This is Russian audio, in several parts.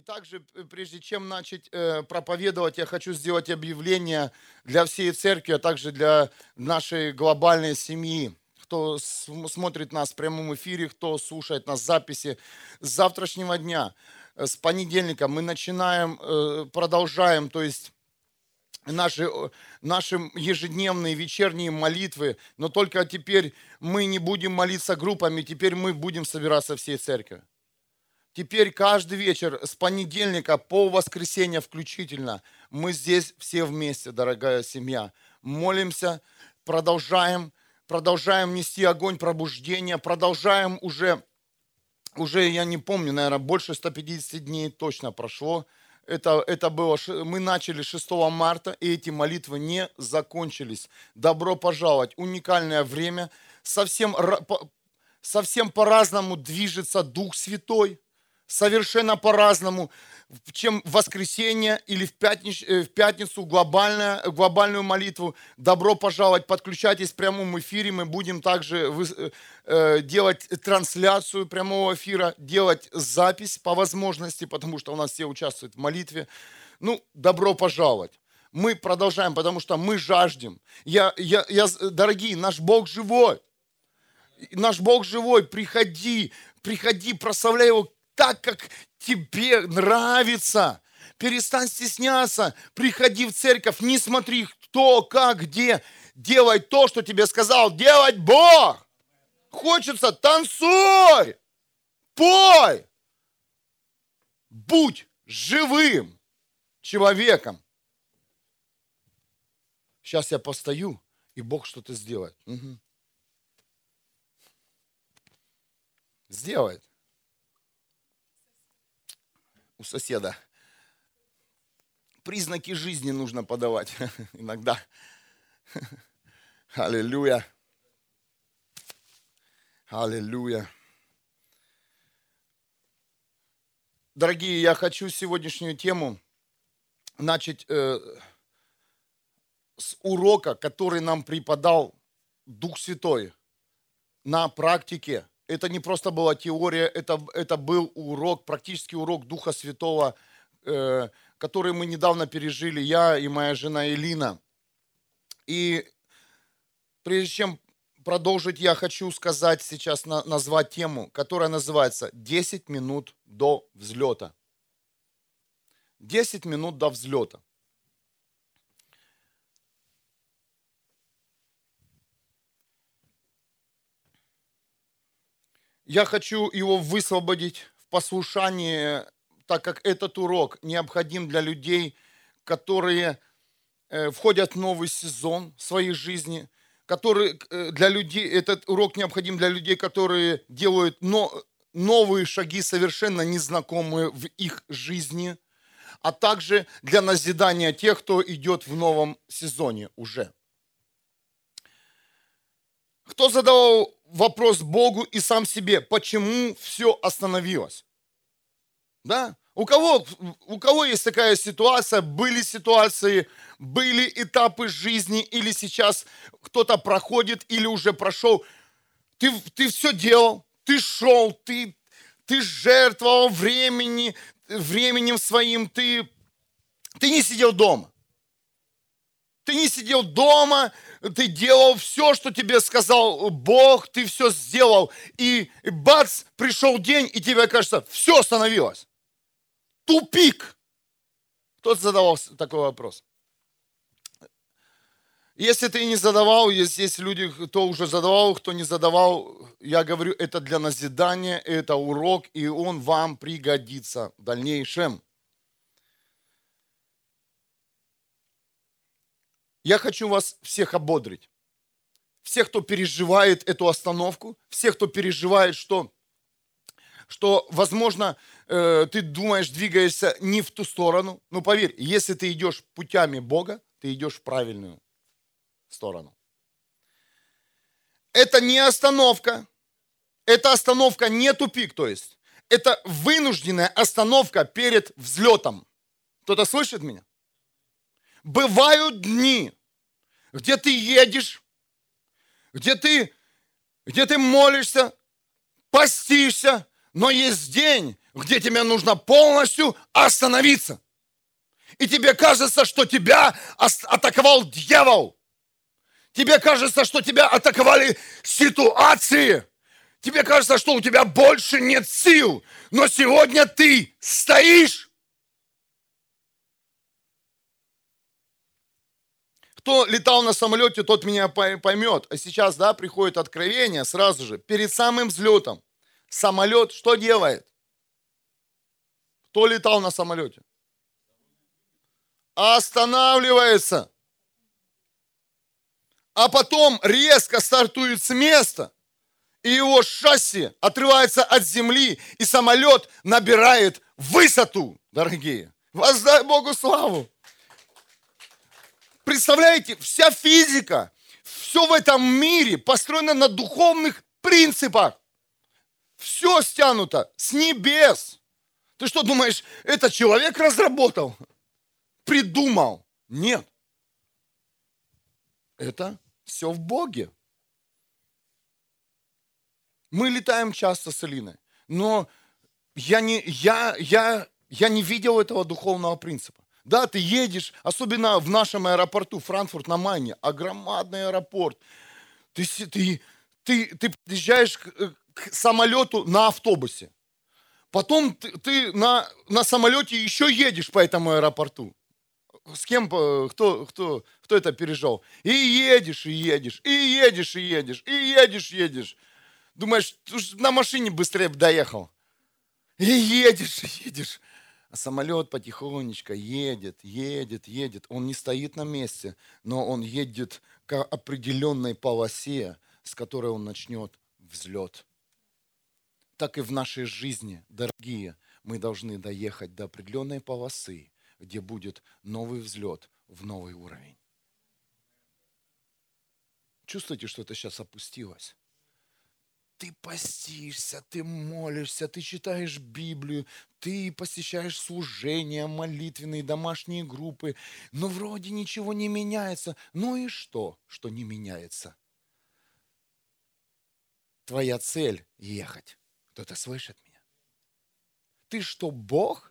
И также, прежде чем начать э, проповедовать, я хочу сделать объявление для всей церкви, а также для нашей глобальной семьи. Кто смотрит нас в прямом эфире, кто слушает нас записи. С завтрашнего дня, э, с понедельника мы начинаем, э, продолжаем, то есть наши, наши ежедневные вечерние молитвы, но только теперь мы не будем молиться группами, теперь мы будем собираться всей церкви. Теперь каждый вечер с понедельника по воскресенье включительно мы здесь все вместе, дорогая семья. Молимся, продолжаем, продолжаем нести огонь пробуждения, продолжаем уже, уже я не помню, наверное, больше 150 дней точно прошло. Это, это было, мы начали 6 марта, и эти молитвы не закончились. Добро пожаловать, уникальное время. Совсем, совсем по-разному движется Дух Святой совершенно по-разному, чем в воскресенье или в пятницу, э, в пятницу глобальная, глобальную молитву. Добро пожаловать, подключайтесь в прямом эфире. Мы будем также э, э, делать трансляцию прямого эфира, делать запись по возможности, потому что у нас все участвуют в молитве. Ну, добро пожаловать. Мы продолжаем, потому что мы жаждем. Я, я, я, дорогие, наш Бог живой. Наш Бог живой. Приходи, приходи, прославляй Его так, как тебе нравится. Перестань стесняться, приходи в церковь, не смотри, кто, как, где. Делай то, что тебе сказал делать Бог. Хочется, танцуй, пой. Будь живым человеком. Сейчас я постою, и Бог что-то сделает. Угу. Сделает у соседа. Признаки жизни нужно подавать иногда. Аллилуйя. Аллилуйя. Дорогие, я хочу сегодняшнюю тему начать э, с урока, который нам преподал Дух Святой на практике это не просто была теория, это, это был урок, практически урок Духа Святого, э, который мы недавно пережили, я и моя жена Элина. И прежде чем продолжить, я хочу сказать сейчас, на, назвать тему, которая называется «10 минут до взлета». 10 минут до взлета. Я хочу его высвободить в послушании, так как этот урок необходим для людей, которые э, входят в новый сезон своей жизни, который э, для людей, этот урок необходим для людей, которые делают новые шаги, совершенно незнакомые в их жизни, а также для назидания тех, кто идет в новом сезоне уже. Кто задавал вопрос Богу и сам себе, почему все остановилось? Да? У кого, у кого есть такая ситуация, были ситуации, были этапы жизни, или сейчас кто-то проходит, или уже прошел. Ты, ты все делал, ты шел, ты, ты жертвовал времени, временем своим, ты, ты не сидел дома. Ты не сидел дома, ты делал все, что тебе сказал Бог, ты все сделал. И бац, пришел день, и тебе кажется, все остановилось. Тупик. Кто задавал такой вопрос? Если ты не задавал, если есть люди, кто уже задавал, кто не задавал, я говорю, это для назидания, это урок, и он вам пригодится в дальнейшем. Я хочу вас всех ободрить. Всех, кто переживает эту остановку, всех, кто переживает, что, что возможно, э, ты думаешь, двигаешься не в ту сторону. Ну, поверь, если ты идешь путями Бога, ты идешь в правильную сторону. Это не остановка. Это остановка не тупик, то есть. Это вынужденная остановка перед взлетом. Кто-то слышит меня? Бывают дни, где ты едешь, где ты, где ты молишься, постишься, но есть день, где тебе нужно полностью остановиться. И тебе кажется, что тебя атаковал дьявол. Тебе кажется, что тебя атаковали ситуации. Тебе кажется, что у тебя больше нет сил. Но сегодня ты стоишь. Кто летал на самолете, тот меня поймет. А сейчас, да, приходит откровение сразу же, перед самым взлетом. Самолет что делает? Кто летал на самолете? Останавливается. А потом резко стартует с места, и его шасси отрывается от земли, и самолет набирает высоту, дорогие. Воздай Богу славу. Представляете, вся физика, все в этом мире построено на духовных принципах. Все стянуто с небес. Ты что думаешь, это человек разработал? Придумал? Нет. Это все в Боге. Мы летаем часто с Алиной, но я не, я, я, я не видел этого духовного принципа. Да, ты едешь, особенно в нашем аэропорту, Франкфурт на Майне, огромный аэропорт. Ты, ты, ты, ты подъезжаешь к, э, к самолету на автобусе. Потом ты, ты на, на самолете еще едешь по этому аэропорту. С кем, э, кто, кто, кто это пережил? И едешь, и едешь, и едешь, и едешь, и едешь, едешь. Думаешь, на машине быстрее бы доехал. И едешь, и едешь. А самолет потихонечку едет, едет, едет. Он не стоит на месте, но он едет к определенной полосе, с которой он начнет взлет так и в нашей жизни, дорогие, мы должны доехать до определенной полосы, где будет новый взлет в новый уровень. Чувствуете, что это сейчас опустилось? Ты постишься, ты молишься, ты читаешь Библию, ты посещаешь служения, молитвенные, домашние группы, но вроде ничего не меняется. Ну и что, что не меняется? Твоя цель – ехать. Кто-то слышит меня? Ты что, Бог?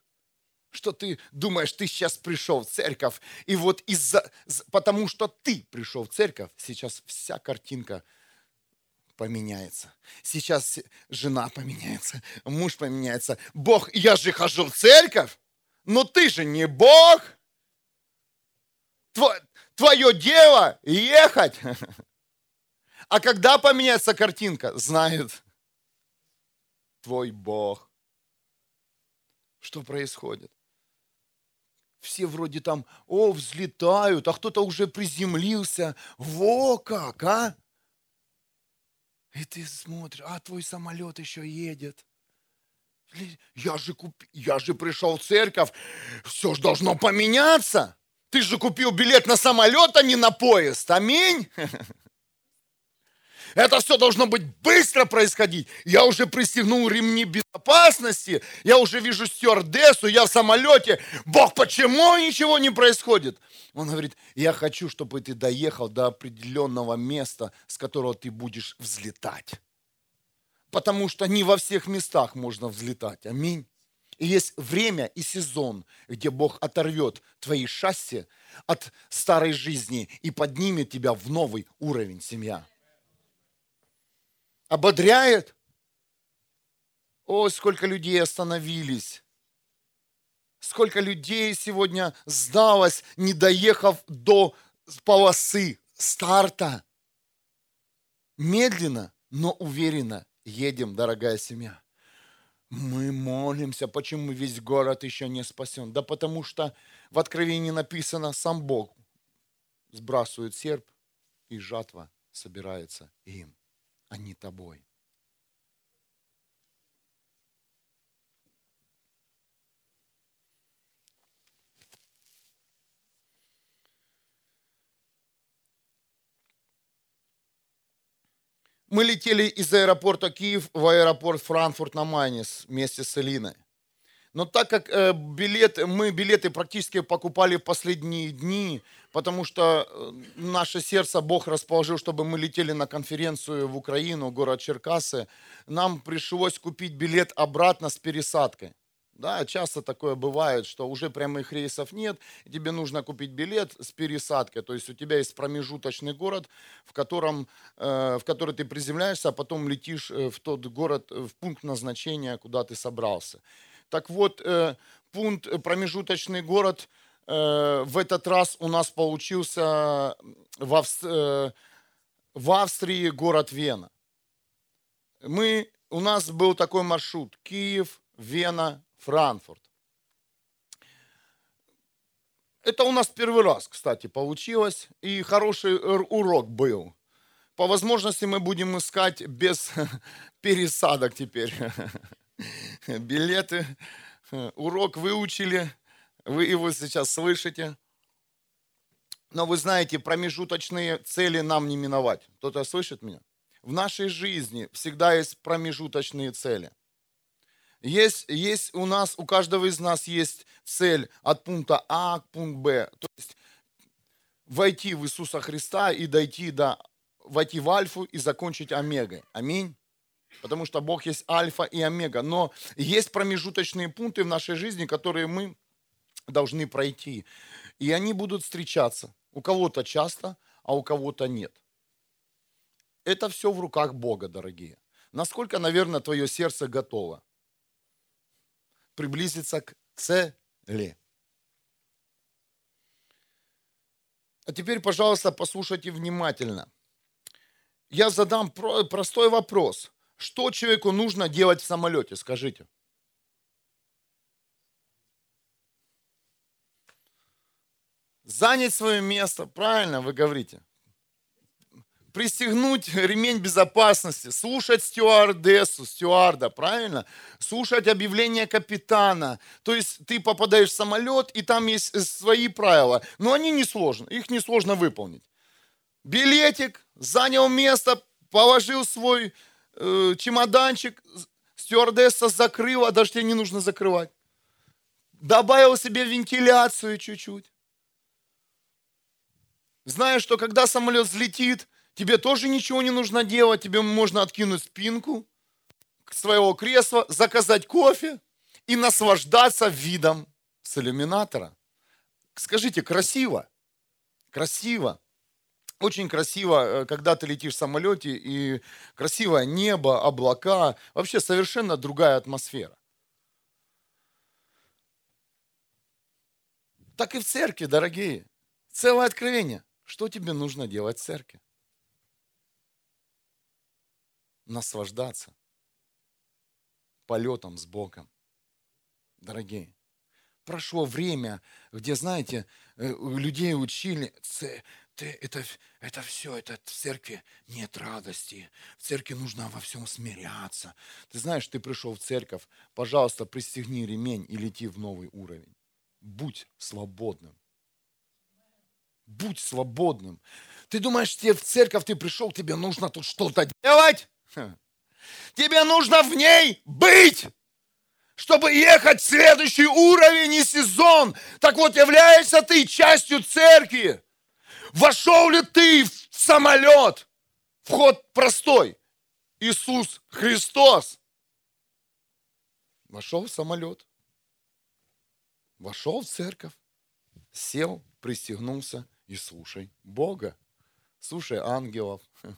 Что ты думаешь, ты сейчас пришел в церковь, и вот из-за, потому что ты пришел в церковь, сейчас вся картинка поменяется. Сейчас жена поменяется, муж поменяется. Бог, я же хожу в церковь, но ты же не Бог. Твое дело ехать. А когда поменяется картинка, знает твой Бог. Что происходит? Все вроде там, о, взлетают, а кто-то уже приземлился. Во как, а? И ты смотришь, а твой самолет еще едет. Я же, куп... я же пришел в церковь, все же должно поменяться. Ты же купил билет на самолет, а не на поезд. Аминь. Это все должно быть быстро происходить. Я уже пристегнул ремни безопасности, я уже вижу стюардессу, я в самолете. Бог, почему ничего не происходит? Он говорит, я хочу, чтобы ты доехал до определенного места, с которого ты будешь взлетать. Потому что не во всех местах можно взлетать. Аминь. И есть время и сезон, где Бог оторвет твои шасси от старой жизни и поднимет тебя в новый уровень семья ободряет. О, сколько людей остановились. Сколько людей сегодня сдалось, не доехав до полосы старта. Медленно, но уверенно едем, дорогая семья. Мы молимся, почему весь город еще не спасен. Да потому что в Откровении написано, сам Бог сбрасывает серп, и жатва собирается им а не тобой. Мы летели из аэропорта Киев в аэропорт Франкфурт на Майне вместе с Элиной. Но так как э, билет, мы билеты практически покупали в последние дни, потому что э, наше сердце Бог расположил, чтобы мы летели на конференцию в Украину, город Черкасы, нам пришлось купить билет обратно с пересадкой. Да, часто такое бывает, что уже прямых рейсов нет, тебе нужно купить билет с пересадкой. То есть у тебя есть промежуточный город, в, котором, э, в который ты приземляешься, а потом летишь э, в тот город, в пункт назначения, куда ты собрался. Так вот, э, пункт, э, промежуточный город э, в этот раз у нас получился в, Авст... э, в Австрии город Вена. Мы, у нас был такой маршрут Киев, Вена, Франкфурт. Это у нас первый раз, кстати, получилось, и хороший урок был. По возможности мы будем искать без пересадок теперь. билеты. Урок выучили, вы его сейчас слышите. Но вы знаете, промежуточные цели нам не миновать. Кто-то слышит меня? В нашей жизни всегда есть промежуточные цели. Есть, есть у нас, у каждого из нас есть цель от пункта А к пункту Б. То есть войти в Иисуса Христа и дойти до, войти в Альфу и закончить Омегой. Аминь потому что Бог есть альфа и омега. Но есть промежуточные пункты в нашей жизни, которые мы должны пройти. И они будут встречаться. У кого-то часто, а у кого-то нет. Это все в руках Бога, дорогие. Насколько, наверное, твое сердце готово приблизиться к цели. А теперь, пожалуйста, послушайте внимательно. Я задам простой вопрос. Что человеку нужно делать в самолете, скажите? Занять свое место, правильно вы говорите. Пристегнуть ремень безопасности, слушать стюардессу, стюарда, правильно? Слушать объявление капитана. То есть ты попадаешь в самолет, и там есть свои правила. Но они не сложны, их несложно выполнить. Билетик, занял место, положил свой э, чемоданчик, стюардесса закрыла, даже тебе не нужно закрывать. Добавил себе вентиляцию чуть-чуть. Знаешь, что когда самолет взлетит, тебе тоже ничего не нужно делать, тебе можно откинуть спинку своего кресла, заказать кофе и наслаждаться видом с иллюминатора. Скажите, красиво? Красиво. Очень красиво, э, когда ты летишь в самолете, и красивое небо, облака, вообще совершенно другая атмосфера. Так и в церкви, дорогие. Целое откровение. Что тебе нужно делать в церкви? Наслаждаться полетом с Богом. Дорогие, прошло время, где, знаете, э, людей учили, ты, это, это все, это в церкви нет радости. В церкви нужно во всем смиряться. Ты знаешь, ты пришел в церковь, пожалуйста, пристегни ремень и лети в новый уровень. Будь свободным. Будь свободным. Ты думаешь, тебе в церковь ты пришел, тебе нужно тут что-то делать? Тебе нужно в ней быть чтобы ехать в следующий уровень и сезон. Так вот, являешься ты частью церкви. Вошел ли ты в самолет? Вход простой. Иисус Христос. Вошел в самолет. Вошел в церковь. Сел, пристегнулся и слушай Бога. Слушай ангелов.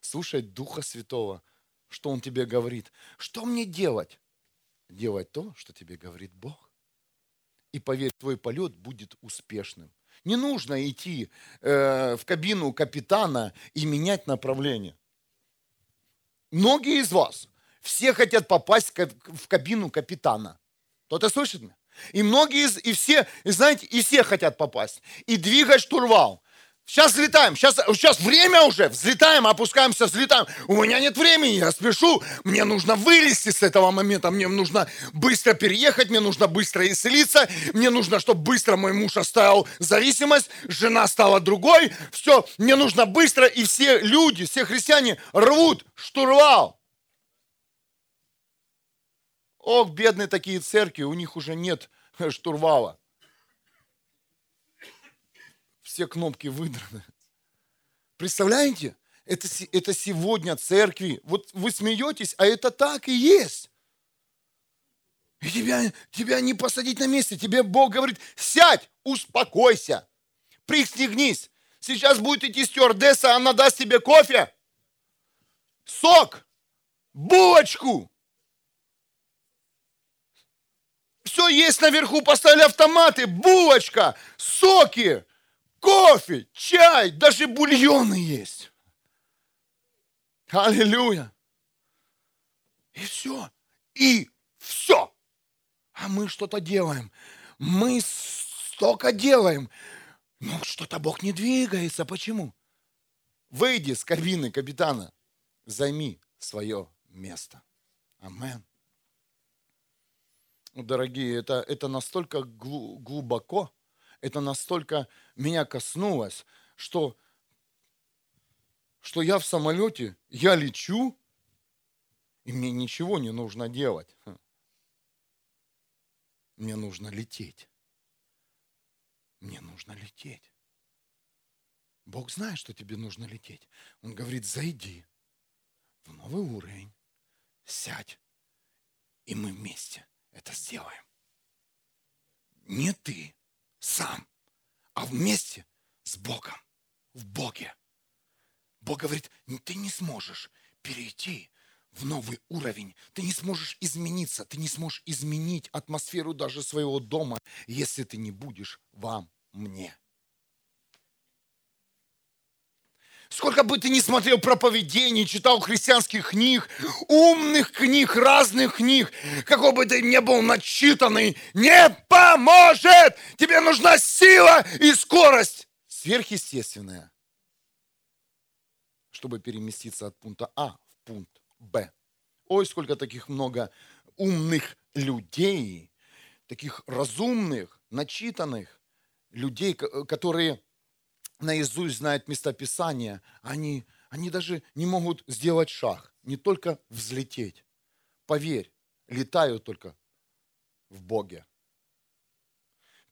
Слушай Духа Святого. Что Он тебе говорит. Что мне делать? Делать то, что тебе говорит Бог. И поверь, твой полет будет успешным. Не нужно идти э, в кабину капитана и менять направление. Многие из вас все хотят попасть в кабину капитана. Кто-то слышит меня? И многие и все, и знаете, и все хотят попасть. И двигать штурвал. Сейчас взлетаем, сейчас, сейчас время уже, взлетаем, опускаемся, взлетаем. У меня нет времени, я спешу, мне нужно вылезти с этого момента, мне нужно быстро переехать, мне нужно быстро исцелиться, мне нужно, чтобы быстро мой муж оставил зависимость, жена стала другой, все, мне нужно быстро, и все люди, все христиане рвут штурвал. Ох, бедные такие церкви, у них уже нет штурвала. Все кнопки выдраны. Представляете? Это, это сегодня церкви. Вот вы смеетесь, а это так и есть. И тебя, тебя не посадить на месте. Тебе Бог говорит, сядь, успокойся, пристегнись. Сейчас будет идти стюардесса, она даст тебе кофе, сок, булочку. Все есть наверху, поставили автоматы, булочка, соки, кофе, чай, даже бульоны есть. Аллилуйя. И все. И все. А мы что-то делаем. Мы столько делаем. Но что-то Бог не двигается. Почему? Выйди с кабины капитана. Займи свое место. Амен. Дорогие, это, это настолько глубоко, это настолько меня коснулось, что, что я в самолете, я лечу, и мне ничего не нужно делать. Мне нужно лететь. Мне нужно лететь. Бог знает, что тебе нужно лететь. Он говорит, зайди в новый уровень, сядь, и мы вместе это сделаем. Не ты сам, а вместе с Богом, в Боге. Бог говорит, ты не сможешь перейти в новый уровень. Ты не сможешь измениться, ты не сможешь изменить атмосферу даже своего дома, если ты не будешь вам мне. Сколько бы ты ни смотрел проповедений, читал христианских книг, умных книг, разных книг, какой бы ты ни был начитанный, не поможет! Тебе нужна сила и скорость сверхъестественная, чтобы переместиться от пункта А в пункт Б. Ой, сколько таких много умных людей, таких разумных, начитанных людей, которые наизусть знают местописания, они, они даже не могут сделать шаг, не только взлететь. Поверь, летают только в Боге.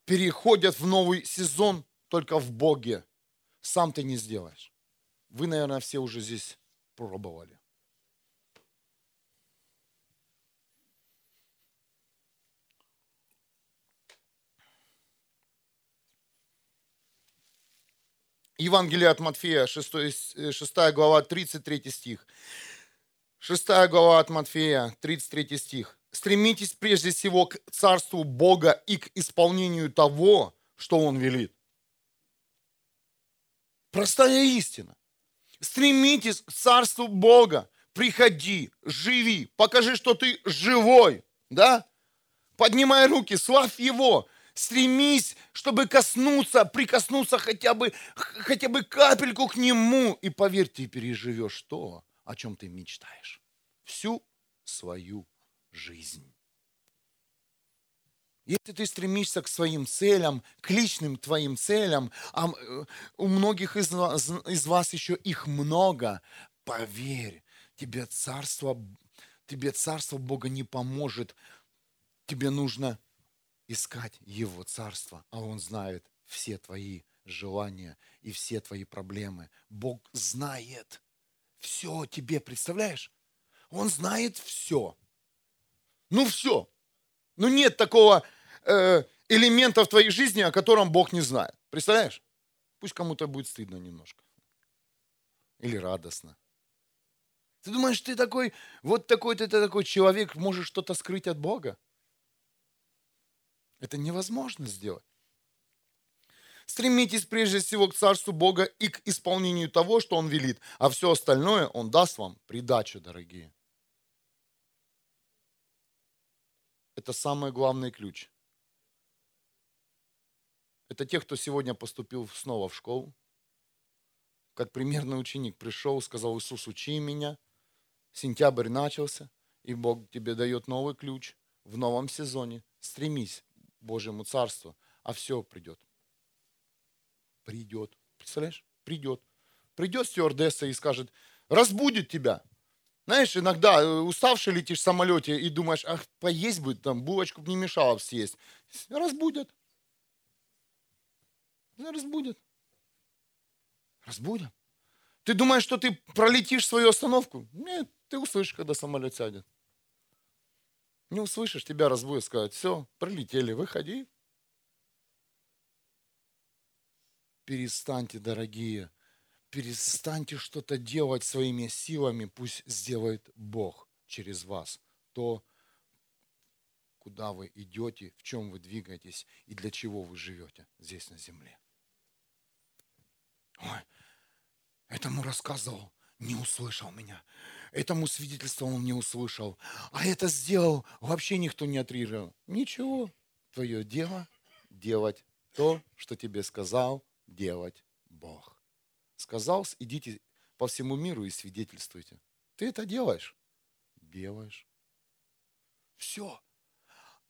Переходят в новый сезон только в Боге. Сам ты не сделаешь. Вы, наверное, все уже здесь пробовали. Евангелие от Матфея, 6, 6 э, глава, 33 стих. 6 глава от Матфея, 33 стих. «Стремитесь прежде всего к царству Бога и к исполнению того, что Он велит». Простая истина. Стремитесь к царству Бога. Приходи, живи, покажи, что ты живой, да? Поднимай руки, славь Его, Стремись, чтобы коснуться, прикоснуться хотя бы, хотя бы капельку к Нему. И поверь, ты переживешь то, о чем ты мечтаешь. Всю свою жизнь. Если ты стремишься к своим целям, к личным твоим целям, а э, у многих из вас, из вас еще их много, поверь, тебе царство, тебе царство Бога не поможет. Тебе нужно искать Его Царство, а Он знает все твои желания и все твои проблемы. Бог знает все о тебе, представляешь? Он знает все. Ну все. Ну нет такого э, элемента в твоей жизни, о котором Бог не знает. Представляешь? Пусть кому-то будет стыдно немножко. Или радостно. Ты думаешь, ты такой, вот такой ты такой человек, можешь что-то скрыть от Бога? Это невозможно сделать. Стремитесь прежде всего к Царству Бога и к исполнению того, что Он велит, а все остальное Он даст вам придачу, дорогие. Это самый главный ключ. Это те, кто сегодня поступил снова в школу, как примерный ученик пришел, сказал, Иисус, учи меня. Сентябрь начался, и Бог тебе дает новый ключ в новом сезоне. Стремись Божьему Царству, а все придет. Придет. Представляешь? Придет. Придет стюардесса и скажет, разбудит тебя. Знаешь, иногда э, уставший летишь в самолете и думаешь, ах, поесть бы, там, булочку бы не мешало съесть. Разбудят. Разбудят. Разбудят. Ты думаешь, что ты пролетишь свою остановку? Нет, ты услышишь, когда самолет сядет. Не услышишь, тебя разбудят, сказать, все, пролетели, выходи. Перестаньте, дорогие, перестаньте что-то делать своими силами, пусть сделает Бог через вас то, куда вы идете, в чем вы двигаетесь и для чего вы живете здесь на земле. Ой, этому рассказывал, не услышал меня. Этому свидетельствовал, он не услышал. А это сделал, вообще никто не отреагировал. Ничего, твое дело делать то, что тебе сказал делать Бог. Сказал, идите по всему миру и свидетельствуйте. Ты это делаешь? Делаешь. Все.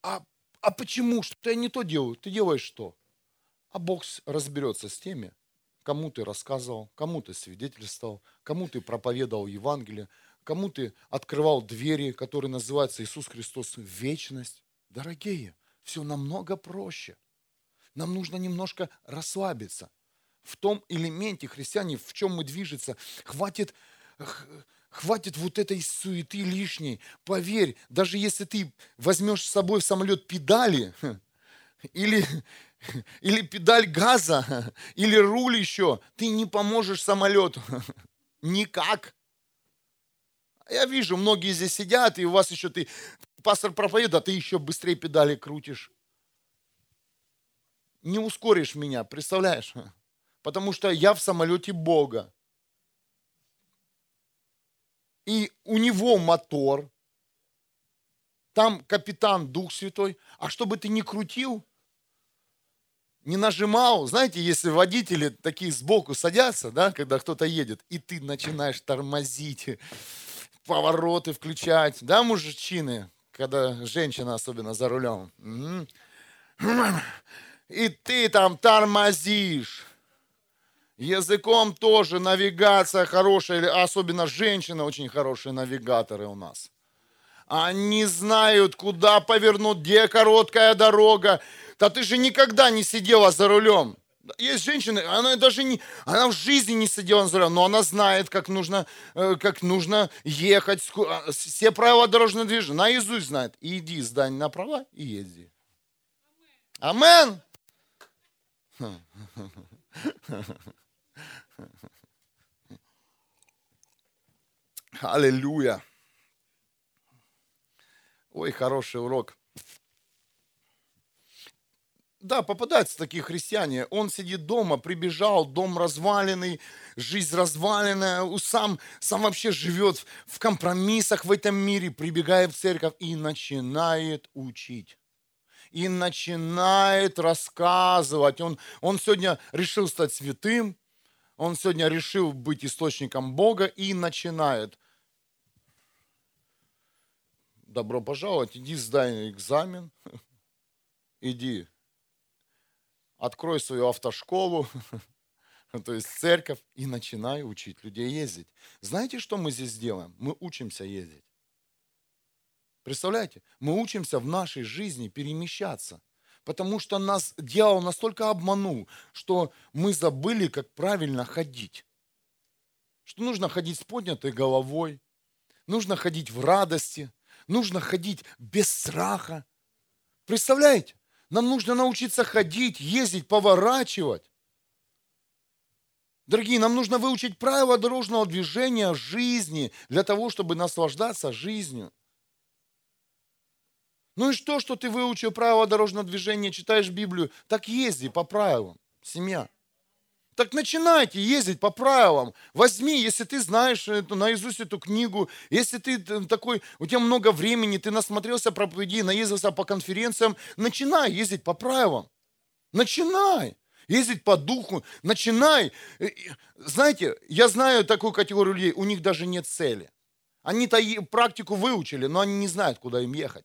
А, а почему? Что я не то делаю? Ты делаешь что? А Бог разберется с теми, кому ты рассказывал, кому ты свидетельствовал, кому ты проповедовал Евангелие, кому ты открывал двери, которые называются Иисус Христос вечность. Дорогие, все намного проще. Нам нужно немножко расслабиться. В том элементе христиане, в чем мы движется, хватит, хватит вот этой суеты лишней. Поверь, даже если ты возьмешь с собой в самолет педали, или, или педаль газа, или руль еще, ты не поможешь самолету. Никак. Я вижу, многие здесь сидят, и у вас еще ты, пастор проповедует, а ты еще быстрее педали крутишь. Не ускоришь меня, представляешь? Потому что я в самолете Бога. И у него мотор, там капитан Дух Святой. А чтобы ты не крутил, не нажимал, знаете, если водители такие сбоку садятся, да, когда кто-то едет, и ты начинаешь тормозить, повороты включать, да, мужчины, когда женщина особенно за рулем. И ты там тормозишь. Языком тоже навигация хорошая, особенно женщины очень хорошие навигаторы у нас. Они знают, куда повернуть, где короткая дорога. Да ты же никогда не сидела за рулем. Есть женщины, она даже не, она в жизни не сидела за рулем, но она знает, как нужно, э, как нужно ехать, а, все правила дорожного движения, наизусть знает. Иди, сдань направо и езди. Амен. Аллилуйя. Ой, хороший урок. Да, попадаются такие христиане. Он сидит дома, прибежал, дом разваленный, жизнь разваленная, сам, сам вообще живет в компромиссах в этом мире, прибегает в церковь и начинает учить. И начинает рассказывать. Он, он сегодня решил стать святым, он сегодня решил быть источником Бога и начинает. Добро пожаловать, иди сдай экзамен, иди открой свою автошколу, то есть церковь, и начинай учить людей ездить. Знаете, что мы здесь делаем? Мы учимся ездить. Представляете? Мы учимся в нашей жизни перемещаться. Потому что нас дьявол настолько обманул, что мы забыли, как правильно ходить. Что нужно ходить с поднятой головой, нужно ходить в радости, нужно ходить без страха. Представляете? Нам нужно научиться ходить, ездить, поворачивать. Дорогие, нам нужно выучить правила дорожного движения жизни для того, чтобы наслаждаться жизнью. Ну и что, что ты выучил правила дорожного движения, читаешь Библию? Так езди по правилам, семья. Так начинайте ездить по правилам. Возьми, если ты знаешь эту, наизусть эту книгу, если ты такой, у тебя много времени, ты насмотрелся проповедей, наездился по конференциям, начинай ездить по правилам. Начинай ездить по духу, начинай. Э, знаете, я знаю такую категорию людей, у них даже нет цели. Они-то практику выучили, но они не знают, куда им ехать.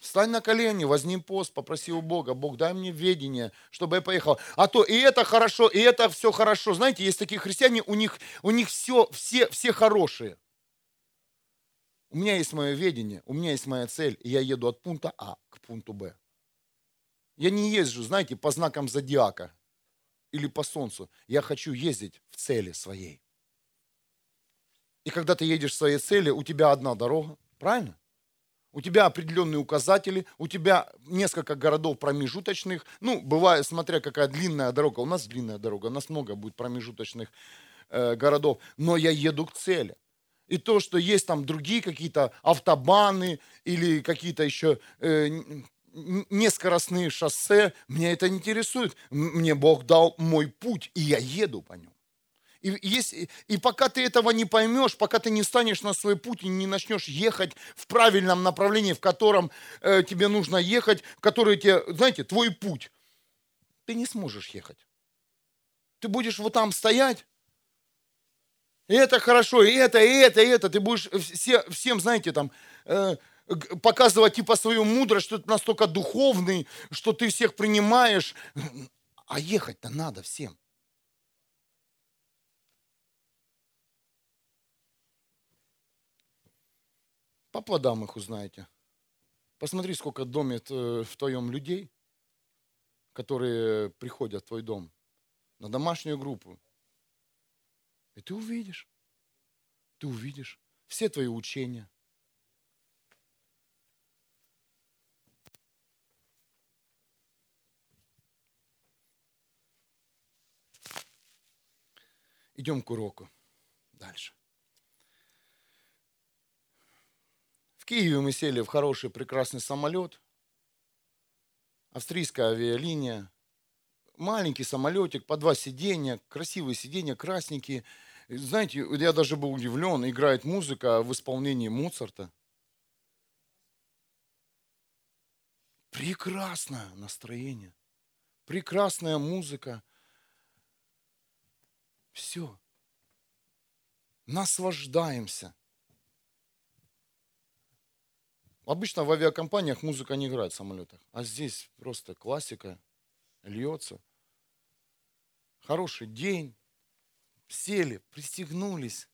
Встань на колени, возьми пост, попроси у Бога, Бог, дай мне ведение, чтобы я поехал. А то и это хорошо, и это все хорошо. Знаете, есть такие христиане, у них, у них все, все, все хорошие. У меня есть мое видение, у меня есть моя цель, и я еду от пункта А к пункту Б. Я не езжу, знаете, по знакам зодиака или по солнцу. Я хочу ездить в цели своей. И когда ты едешь в своей цели, у тебя одна дорога, правильно? У тебя определенные указатели, у тебя несколько городов промежуточных. Ну, бывает, смотря какая длинная дорога. У нас длинная дорога, у нас много будет промежуточных э, городов. Но я еду к цели. И то, что есть там другие какие-то автобаны или какие-то еще э, нескоростные шоссе, меня это не интересует. Мне Бог дал мой путь, и я еду по нему. И, есть, и пока ты этого не поймешь, пока ты не станешь на свой путь и не начнешь ехать в правильном направлении, в котором э, тебе нужно ехать, в который тебе, знаете, твой путь, ты не сможешь ехать. Ты будешь вот там стоять, и это хорошо, и это, и это, и это. Ты будешь все, всем, знаете, там, э, показывать типа свою мудрость, что ты настолько духовный, что ты всех принимаешь. А ехать-то надо всем. По плодам их узнаете. Посмотри, сколько домит э, в твоем людей, которые приходят в твой дом, на домашнюю группу. И ты увидишь, ты увидишь все твои учения. Идем к уроку. Дальше. Киеве мы сели в хороший, прекрасный самолет. Австрийская авиалиния. Маленький самолетик, по два сиденья, красивые сиденья, красненькие. Знаете, я даже был удивлен, играет музыка в исполнении Моцарта. Прекрасное настроение, прекрасная музыка. Все. Наслаждаемся. Обычно в авиакомпаниях музыка не играет в самолетах, а здесь просто классика льется. Хороший день, сели, пристегнулись,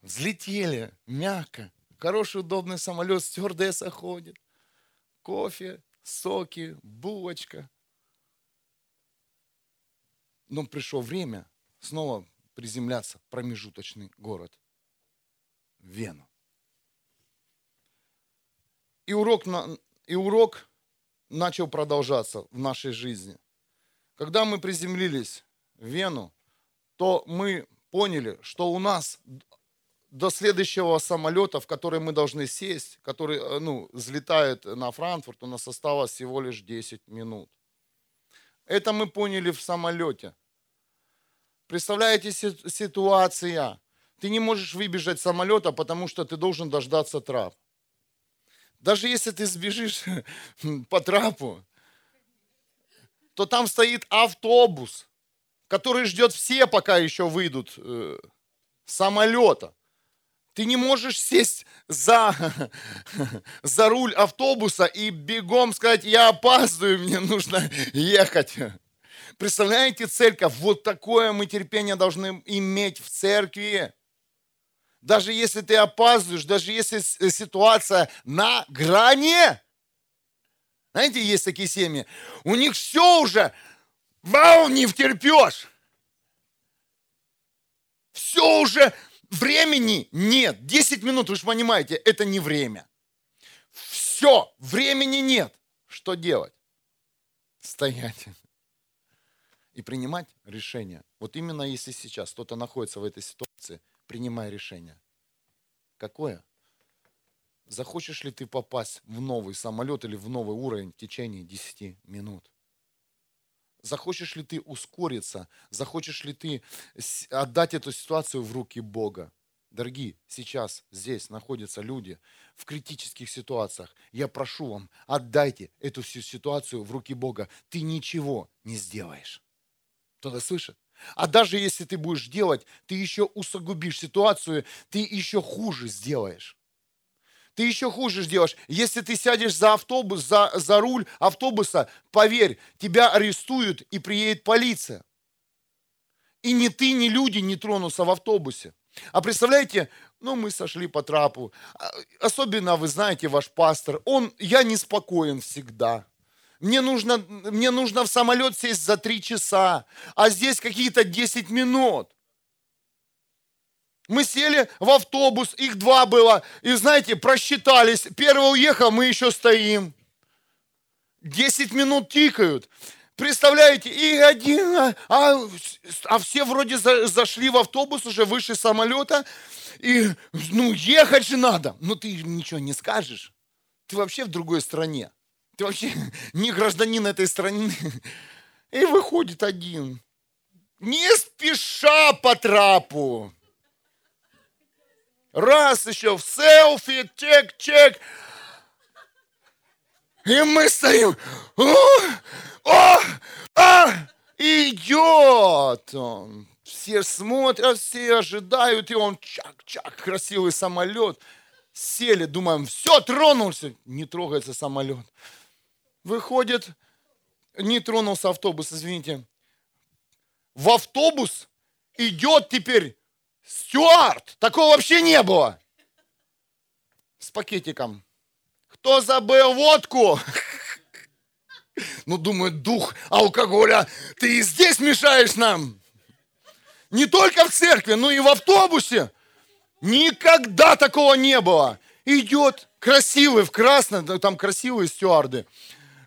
взлетели мягко. Хороший удобный самолет, стюардесса ходит. Кофе, соки, булочка. Но пришло время снова приземляться в промежуточный город. Вену. И урок, и урок начал продолжаться в нашей жизни. Когда мы приземлились в Вену, то мы поняли, что у нас до следующего самолета, в который мы должны сесть, который э, ну, взлетает на Франкфурт, у нас осталось всего лишь 10 минут. Это мы поняли в самолете. Представляете ситуация? Ты не можешь выбежать с самолета, потому что ты должен дождаться трап. Даже если ты сбежишь по трапу, то там стоит автобус, который ждет все, пока еще выйдут э, самолета. Ты не можешь сесть за, за руль автобуса и бегом сказать, я опаздываю, мне нужно ехать. Представляете, церковь, вот такое мы терпение должны иметь в церкви. Даже если ты опаздываешь, даже если э, ситуация на грани. Знаете, есть такие семьи. У них все уже, вау, не втерпешь. Все уже, времени нет. 10 минут, вы же понимаете, это не время. Все, времени нет. Что делать? Стоять и принимать решение. Вот именно если сейчас кто-то находится в этой ситуации – принимай решение. Какое? Захочешь ли ты попасть в новый самолет или в новый уровень в течение 10 минут? Захочешь ли ты ускориться? Захочешь ли ты отдать эту ситуацию в руки Бога? Дорогие, сейчас здесь находятся люди в критических ситуациях. Я прошу вам, отдайте эту всю ситуацию в руки Бога. Ты ничего не сделаешь. Кто-то слышит? А даже если ты будешь делать, ты еще усугубишь ситуацию, ты еще хуже сделаешь. Ты еще хуже сделаешь. Если ты сядешь за автобус, за, за руль автобуса, поверь, тебя арестуют и приедет полиция. И ни ты, ни люди не тронутся в автобусе. А представляете, Ну, мы сошли по трапу. А, особенно, вы знаете, ваш пастор, он, я неспокоен всегда. Мне нужно, мне нужно в самолет сесть за три часа, а здесь какие-то 10 минут. Мы сели в автобус, их два было, и знаете, просчитались. Первый уехал, мы еще стоим. Десять минут тикают. Представляете, и один, а, а, а все вроде за, зашли в автобус, уже выше самолета, и ну ехать же надо. Но ты ничего не скажешь. Ты вообще в другой стране. Ты вообще не гражданин этой страны. И выходит один. Не спеша по трапу. Раз еще в селфи, чек-чек. И мы стоим. О, о, а, идет он. Все смотрят, все ожидают, и он чак-чак, красивый самолет. Сели, думаем, все, тронулся. Не трогается самолет. Выходит, не тронулся автобус, извините. В автобус идет теперь стюард. Такого вообще не было. С пакетиком. Кто забыл водку? Ну, думаю, дух алкоголя, ты и здесь мешаешь нам. Не только в церкви, но и в автобусе. Никогда такого не было. Идет красивый в красном, там красивые стюарды.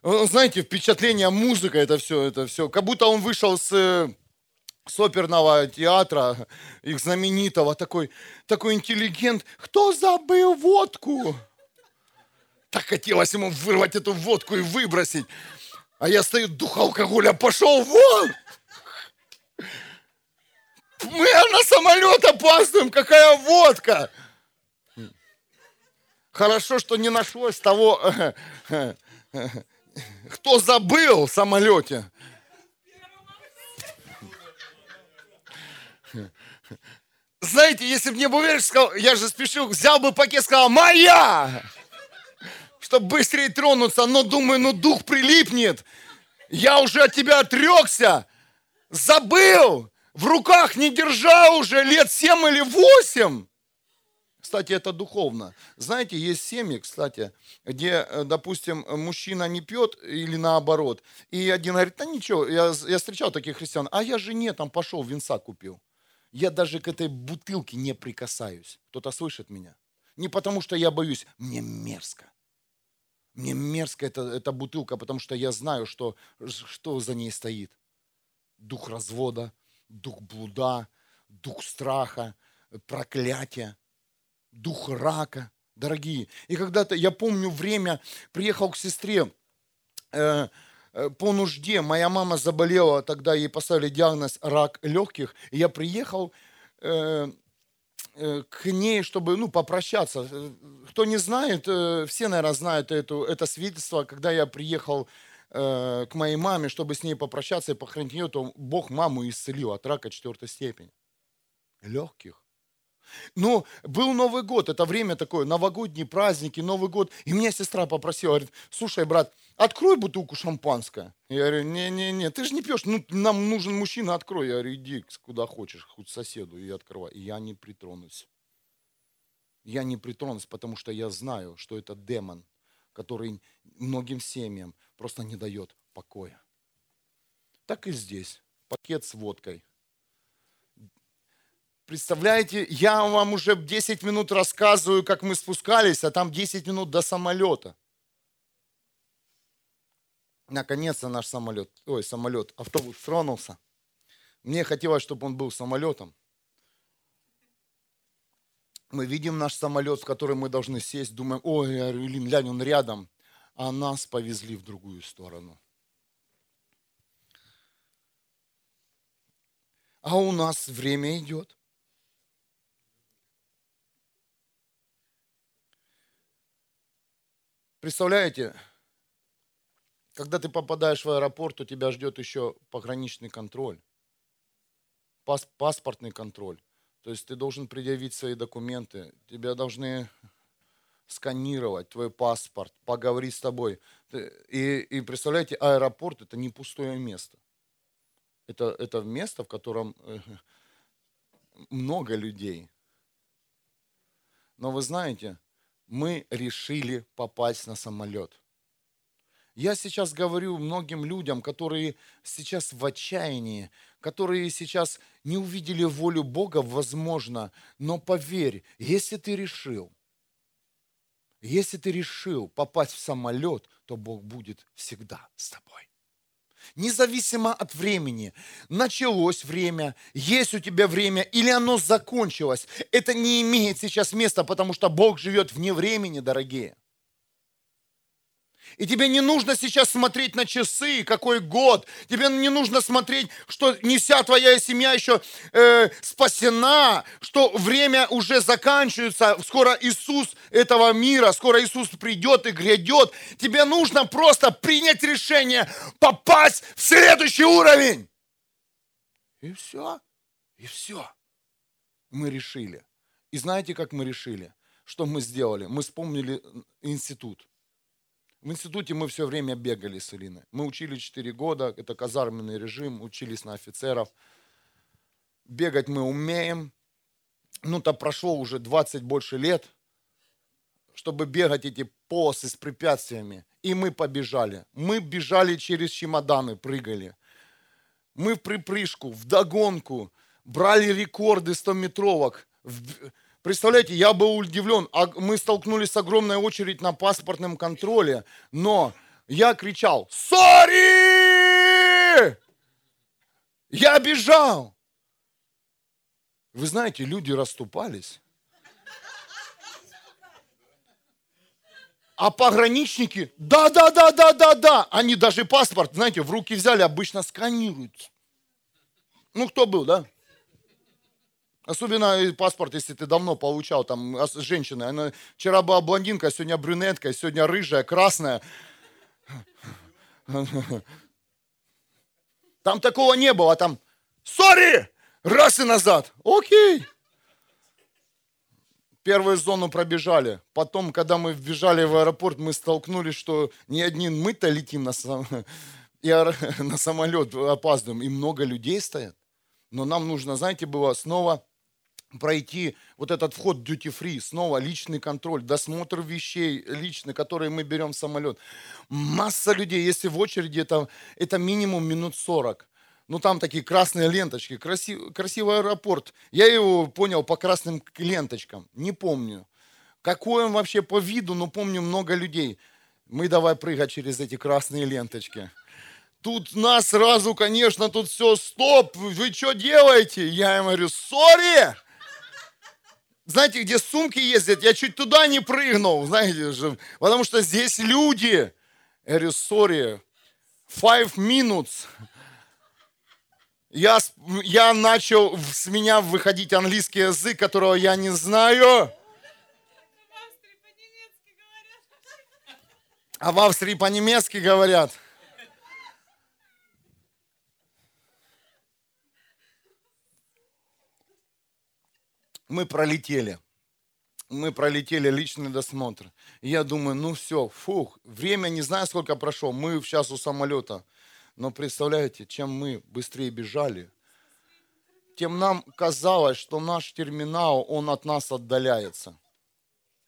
Знаете, впечатление, музыка, это все, это все. Как будто он вышел с, э, с оперного театра, их знаменитого, такой, такой интеллигент. Кто забыл водку? Так хотелось ему вырвать эту водку и выбросить. А я стою, дух алкоголя, пошел вон! Мы на самолет опаздываем, какая водка! Хорошо, что не нашлось того, кто забыл в самолете. Знаете, если бы мне бы веришь, сказал, я же спешил, взял бы пакет, сказал, моя! Чтобы быстрее тронуться, но думаю, ну дух прилипнет. Я уже от тебя отрекся, забыл, в руках не держал уже лет семь или восемь. Кстати, это духовно. Знаете, есть семьи, кстати, где, э, допустим, мужчина не пьет или наоборот. И один говорит, да ничего, я, я встречал таких христиан, а я жене там пошел, винца купил. Я даже к этой бутылке не прикасаюсь. Кто-то слышит меня? Не потому, что я боюсь, мне мерзко. Мне мерзко эта, эта бутылка, потому что я знаю, что, что за ней стоит. Дух развода, дух блуда, дух страха, проклятия дух рака, дорогие. И когда-то, я помню время, приехал к сестре э, э, по нужде, моя мама заболела, тогда ей поставили диагноз рак легких, и я приехал э, э, к ней, чтобы ну, попрощаться. Кто не знает, э, все, наверное, знают эту, это свидетельство, когда я приехал э, к моей маме, чтобы с ней попрощаться и похоронить ее, то Бог маму исцелил от рака четвертой степени. Легких. Но был Новый год, это время такое, новогодние праздники, Новый год. И меня сестра попросила, говорит, слушай, брат, открой бутылку шампанское. Я говорю, не-не-не, ты же не пьешь, ну, нам нужен мужчина, открой. Я говорю, иди куда хочешь, хоть соседу и открывай. И я не притронусь. Я не притронусь, потому что я знаю, что это демон, который многим семьям просто не дает покоя. Так и здесь. Пакет с водкой – Представляете, я вам уже 10 минут рассказываю, как мы спускались, а там 10 минут до самолета. Наконец-то наш самолет, ой, самолет, автобус тронулся. Мне хотелось, чтобы он был самолетом. Мы видим наш самолет, в который мы должны сесть, думаем, ой, Илин, глянь, он рядом. А нас повезли в другую сторону. А у нас время идет. Представляете, когда ты попадаешь в аэропорт, у тебя ждет еще пограничный контроль, пас, паспортный контроль. То есть ты должен предъявить свои документы, тебя должны сканировать твой паспорт, поговорить с тобой. И, и представляете, аэропорт это не пустое место. Это, это место, в котором э, много людей. Но вы знаете, мы решили попасть на самолет. Я сейчас говорю многим людям, которые сейчас в отчаянии, которые сейчас не увидели волю Бога, возможно, но поверь, если ты решил, если ты решил попасть в самолет, то Бог будет всегда с тобой. Независимо от времени, началось время, есть у тебя время или оно закончилось, это не имеет сейчас места, потому что Бог живет вне времени, дорогие. И тебе не нужно сейчас смотреть на часы, какой год. Тебе не нужно смотреть, что не вся твоя семья еще э, спасена, что время уже заканчивается. Скоро Иисус этого мира, скоро Иисус придет и грядет. Тебе нужно просто принять решение попасть в следующий уровень. И все. И все. Мы решили. И знаете, как мы решили? Что мы сделали? Мы вспомнили институт в институте мы все время бегали с Илиной. Мы учили 4 года, это казарменный режим, учились на офицеров. Бегать мы умеем. Ну-то прошло уже 20 больше лет, чтобы бегать эти полосы с препятствиями. И мы побежали. Мы бежали через чемоданы, прыгали. Мы в припрыжку, в догонку, брали рекорды 100-метровок. Представляете, я был удивлен. А мы столкнулись с огромной очередью на паспортном контроле, но я кричал «Сори!» Я бежал. Вы знаете, люди расступались. А пограничники, да, да, да, да, да, да. Они даже паспорт, знаете, в руки взяли, обычно сканируют. Ну, кто был, да? Особенно паспорт, если ты давно получал, там, женщина, она вчера была блондинка, а сегодня брюнетка, сегодня рыжая, красная. Там такого не было, там, сори, раз и назад, окей. Первую зону пробежали. Потом, когда мы вбежали в аэропорт, мы столкнулись, что не один мы-то летим на, сам... на самолет, опаздываем, и много людей стоят. Но нам нужно, знаете, было снова пройти вот этот вход duty free, снова личный контроль, досмотр вещей личный, которые мы берем в самолет. Масса людей, если в очереди, это, это минимум минут 40. Ну, там такие красные ленточки, красив, красивый аэропорт. Я его понял по красным ленточкам, не помню. Какой он вообще по виду, но помню много людей. Мы давай прыгать через эти красные ленточки. Тут нас сразу, конечно, тут все, стоп, вы что делаете? Я им говорю, сори, знаете, где сумки ездят, я чуть туда не прыгнул, знаете потому что здесь люди. Я говорю, sorry, five minutes. Я, я начал, с меня выходить английский язык, которого я не знаю. А в Австрии по-немецки говорят. Мы пролетели. Мы пролетели личный досмотр. Я думаю, ну все, фух, время не знаю, сколько прошло. Мы сейчас у самолета. Но представляете, чем мы быстрее бежали, тем нам казалось, что наш терминал, он от нас отдаляется.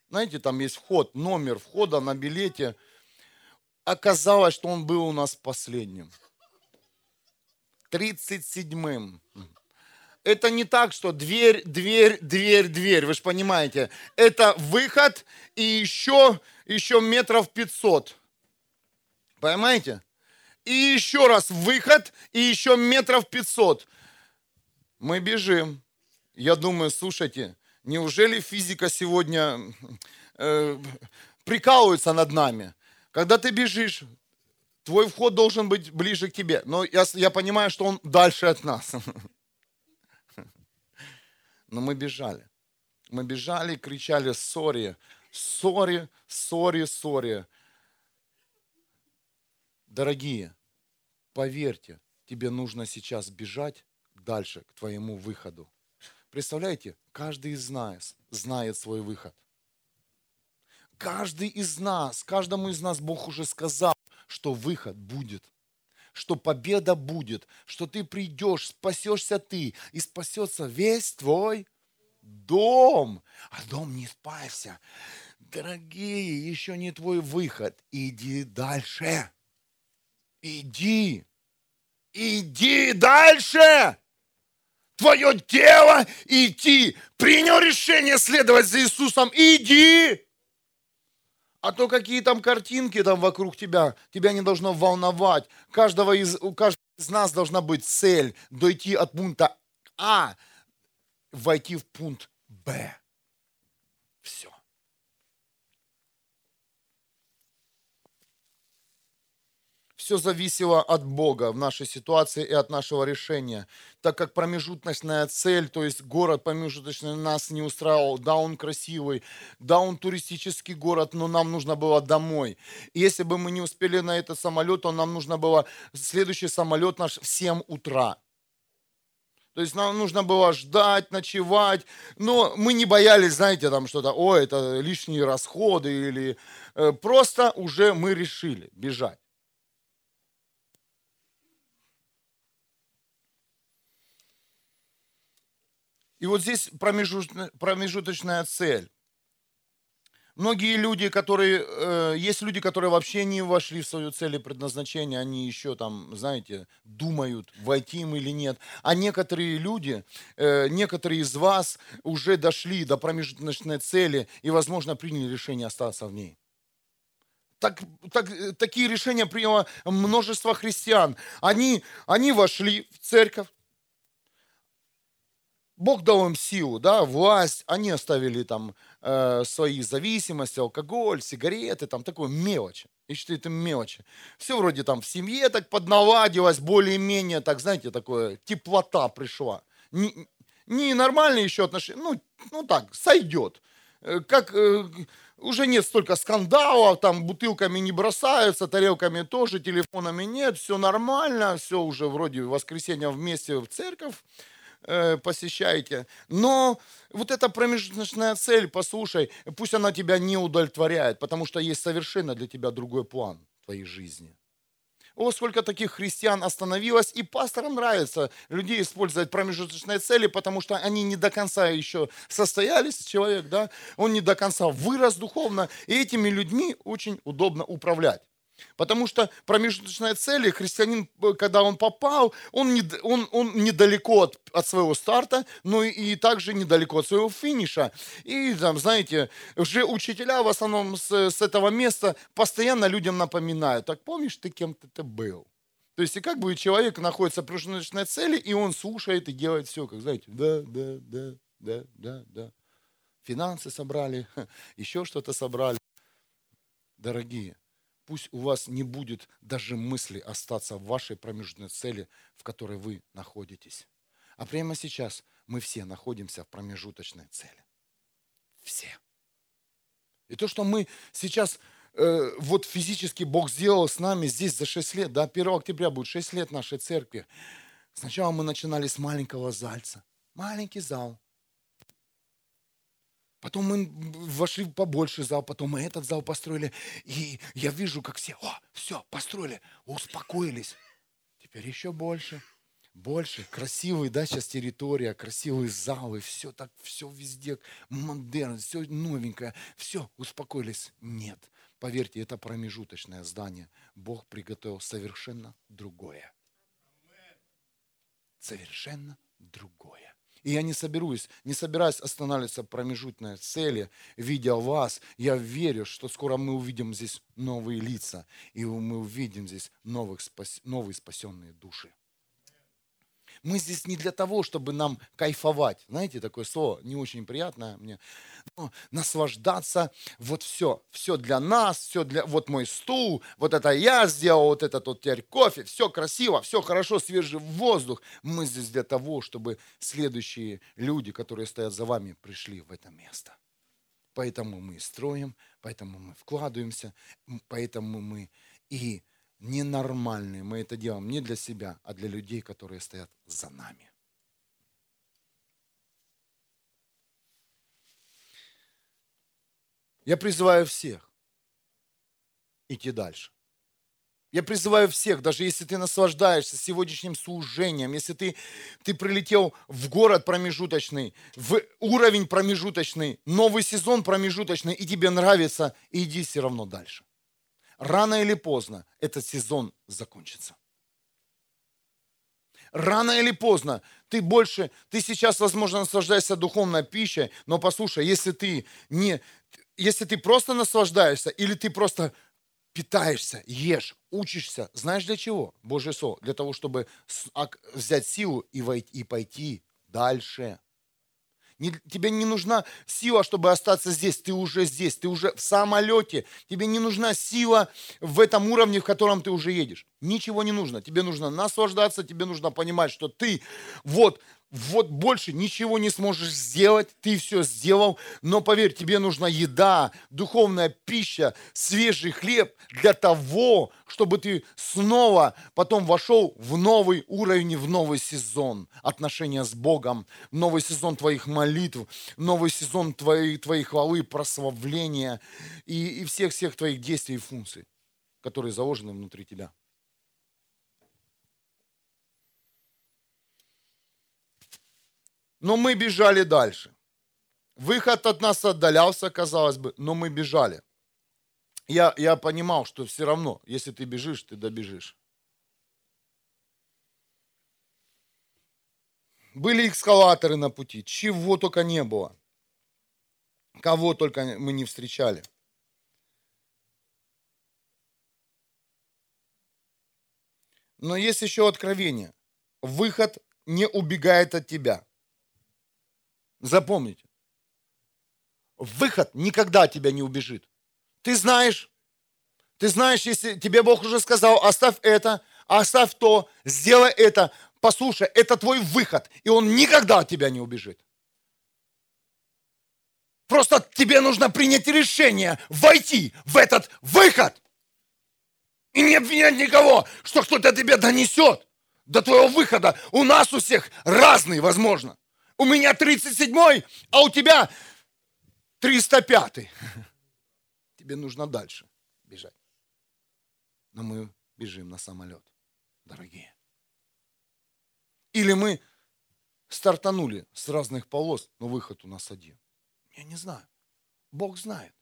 Знаете, там есть вход, номер входа на билете. Оказалось, что он был у нас последним. 37-м это не так, что дверь, дверь, дверь, дверь, вы же понимаете. Это выход и еще, еще метров 500. Понимаете? И еще раз выход и еще метров 500. Мы бежим. Я думаю, слушайте, неужели физика сегодня э, прикалывается над нами? Когда ты бежишь, твой вход должен быть ближе к тебе. Но я, я понимаю, что он дальше от нас. Но мы бежали. Мы бежали, кричали «Sorry! Sorry! Sorry! Sorry!» Дорогие, поверьте, тебе нужно сейчас бежать дальше, к твоему выходу. Представляете, каждый из нас знает свой выход. Каждый из нас, каждому из нас Бог уже сказал, что выход будет что победа будет, что ты придешь, спасешься ты, и спасется весь твой дом. А дом не спасся. Дорогие, еще не твой выход. Иди дальше. Иди. Иди дальше. Твое дело идти. Принял решение следовать за Иисусом. Иди. А то какие там картинки там вокруг тебя, тебя не должно волновать. Каждого из, у каждого из нас должна быть цель дойти от пункта А, войти в пункт Б. Все. Все зависело от Бога в нашей ситуации и от нашего решения. Так как промежуточная цель, то есть город промежуточный нас не устраивал, да, он красивый, да, он туристический город, но нам нужно было домой. Если бы мы не успели на этот самолет, то нам нужно было следующий самолет наш в 7 утра. То есть нам нужно было ждать, ночевать. Но мы не боялись, знаете, там что-то, о, это лишние расходы или э, просто уже мы решили бежать. И вот здесь промежуточная, промежуточная цель. Многие люди, которые, э, есть люди, которые вообще не вошли в свою цель и предназначение, они еще там, знаете, думают, войти им или нет. А некоторые люди, э, некоторые из вас уже дошли до промежуточной цели и, возможно, приняли решение остаться в ней. Так, так, такие решения приняло множество христиан. Они, они вошли в церковь, Бог дал им силу, да, власть, они оставили там э, свои зависимости, алкоголь, сигареты, там такое мелочи. И что это мелочи. Все вроде там в семье так подналадилось, более-менее, так, знаете, такое, теплота пришла. Не, не нормальные еще отношения, ну, ну так, сойдет. Э, как э, уже нет столько скандалов, там бутылками не бросаются, тарелками тоже, телефонами нет, все нормально, все уже вроде воскресенье вместе в церковь Э, посещаете. Но вот эта промежуточная цель, послушай, пусть она тебя не удовлетворяет, потому что есть совершенно для тебя другой план твоей жизни. О, сколько таких христиан остановилось, и пасторам нравится людей использовать промежуточные цели, потому что они не до конца еще состоялись, человек, да, он не до конца вырос духовно, и этими людьми очень удобно управлять. Потому что промежуточная цель, христианин, э, когда он попал, он, не, он, он недалеко от, от своего старта, но и, и также недалеко от своего финиша. И там, знаете, уже учителя в основном с, с этого места постоянно людям напоминают, так помнишь, ты кем-то ты был? То есть, и как бы человек находится в промежуточной цели, и он слушает и делает все, как, знаете, да, да, да, да, да, да. Финансы собрали, еще что-то собрали. Дорогие, Пусть у вас не будет даже мысли остаться в вашей промежуточной цели, в которой вы находитесь. А прямо сейчас мы все находимся в промежуточной цели. Все. И то, что мы сейчас, э, вот физически Бог сделал с нами здесь за 6 лет, да, 1 октября будет 6 лет нашей церкви. Сначала мы начинали с маленького зальца. Маленький зал. Потом мы вошли в побольше зал, потом мы этот зал построили. И я вижу, как все, о, все, построили, успокоились. Теперь еще больше, больше. Красивый, да, сейчас территория, красивые залы, все так, все везде модерн, все новенькое. Все, успокоились. Нет, поверьте, это промежуточное здание. Бог приготовил совершенно другое. Совершенно другое. И я не соберусь, не собираюсь останавливаться в промежутной цели, видя вас. Я верю, что скоро мы увидим здесь новые лица, и мы увидим здесь новых, новые спасенные души. Мы здесь не для того, чтобы нам кайфовать. Знаете, такое слово не очень приятное мне. Но наслаждаться, вот все, все для нас, все для, вот мой стул, вот это я сделал, вот это тут теперь кофе, все красиво, все хорошо, свежий воздух. Мы здесь для того, чтобы следующие люди, которые стоят за вами, пришли в это место. Поэтому мы строим, поэтому мы вкладываемся, поэтому мы и ненормальные. Мы это делаем не для себя, а для людей, которые стоят за нами. Я призываю всех идти дальше. Я призываю всех, даже если ты наслаждаешься сегодняшним служением, если ты, ты прилетел в город промежуточный, в уровень промежуточный, новый сезон промежуточный, и тебе нравится, иди все равно дальше. Рано или поздно этот сезон закончится. Рано или поздно ты больше, ты сейчас, возможно, наслаждаешься духовной пищей, но послушай, если ты не, если ты просто наслаждаешься, или ты просто питаешься, ешь, учишься. Знаешь для чего? Божье Слово. Для того, чтобы взять силу и, войти, и пойти дальше. Не, тебе не нужна сила, чтобы остаться здесь. Ты уже здесь, ты уже в самолете. Тебе не нужна сила в этом уровне, в котором ты уже едешь. Ничего не нужно. Тебе нужно наслаждаться, тебе нужно понимать, что ты вот вот больше ничего не сможешь сделать, ты все сделал, но поверь, тебе нужна еда, духовная пища, свежий хлеб для того, чтобы ты снова потом вошел в новый уровень, в новый сезон отношения с Богом, новый сезон твоих молитв, новый сезон твоей, твоей хвалы, прославления и, и всех-всех твоих действий и функций, которые заложены внутри тебя. Но мы бежали дальше. Выход от нас отдалялся, казалось бы, но мы бежали. Я, я понимал, что все равно, если ты бежишь, ты добежишь. Были экскаваторы на пути, чего только не было. Кого только мы не встречали. Но есть еще откровение. Выход не убегает от тебя. Запомните. Выход никогда тебя не убежит. Ты знаешь, ты знаешь, если тебе Бог уже сказал, оставь это, оставь то, сделай это, послушай, это твой выход, и он никогда от тебя не убежит. Просто тебе нужно принять решение войти в этот выход. И не обвинять никого, что кто-то тебе донесет до твоего выхода. У нас у всех разный, возможно. У меня 37-й, а у тебя 305-й. Тебе нужно дальше бежать. Но мы бежим на самолет, дорогие. Или мы стартанули с разных полос, но выход у нас один. Я не знаю. Бог знает.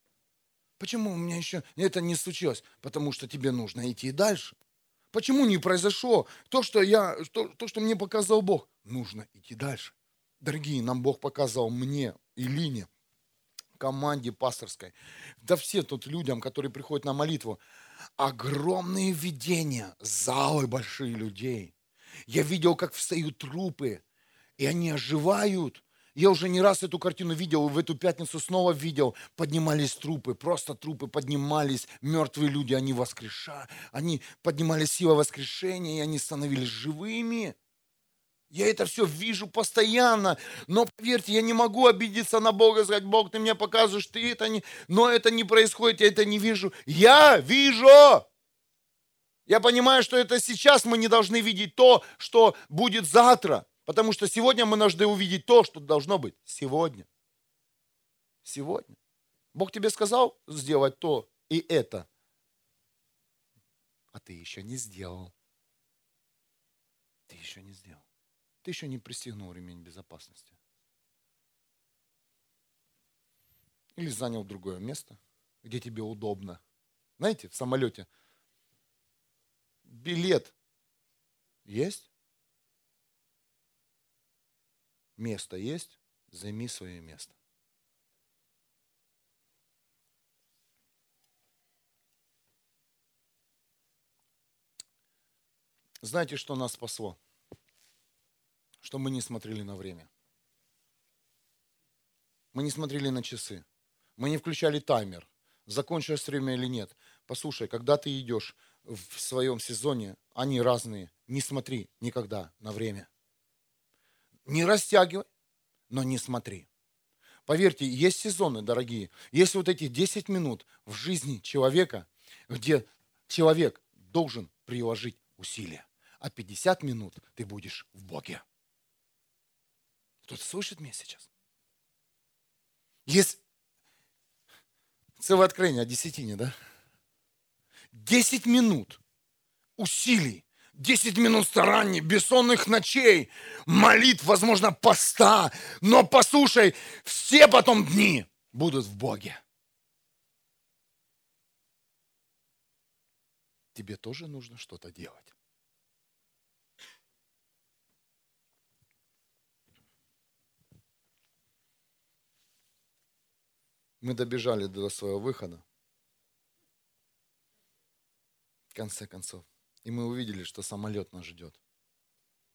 Почему у меня еще это не случилось? Потому что тебе нужно идти дальше. Почему не произошло то, что, я, то, то, что мне показал Бог? Нужно идти дальше. Дорогие, нам Бог показал мне и Лине, команде пасторской, да все тут людям, которые приходят на молитву, огромные видения, залы большие людей. Я видел, как встают трупы, и они оживают. Я уже не раз эту картину видел, в эту пятницу снова видел. Поднимались трупы, просто трупы поднимались, мертвые люди, они воскрешали, они поднимали сила воскрешения, и они становились живыми. Я это все вижу постоянно. Но поверьте, я не могу обидеться на Бога и сказать, Бог, ты мне показываешь, ты это не... Но это не происходит, я это не вижу. Я вижу! Я понимаю, что это сейчас мы не должны видеть то, что будет завтра. Потому что сегодня мы должны увидеть то, что должно быть сегодня. Сегодня. Бог тебе сказал сделать то и это. А ты еще не сделал. Ты еще не сделал. Ты еще не пристегнул ремень безопасности. Или занял другое место, где тебе удобно. Знаете, в самолете билет есть, место есть, займи свое место. Знаете, что нас спасло? Что мы не смотрели на время. Мы не смотрели на часы. Мы не включали таймер, закончилось время или нет. Послушай, когда ты идешь в своем сезоне, они разные, не смотри никогда на время. Не растягивай, но не смотри. Поверьте, есть сезоны, дорогие, есть вот эти 10 минут в жизни человека, где человек должен приложить усилия, а 50 минут ты будешь в Боге. Кто-то слышит меня сейчас? Есть целое откровение о десятине, да? Десять минут усилий, 10 минут стараний, бессонных ночей, молитв, возможно, поста. Но послушай, все потом дни будут в Боге. Тебе тоже нужно что-то делать. Мы добежали до своего выхода. В конце концов. И мы увидели, что самолет нас ждет.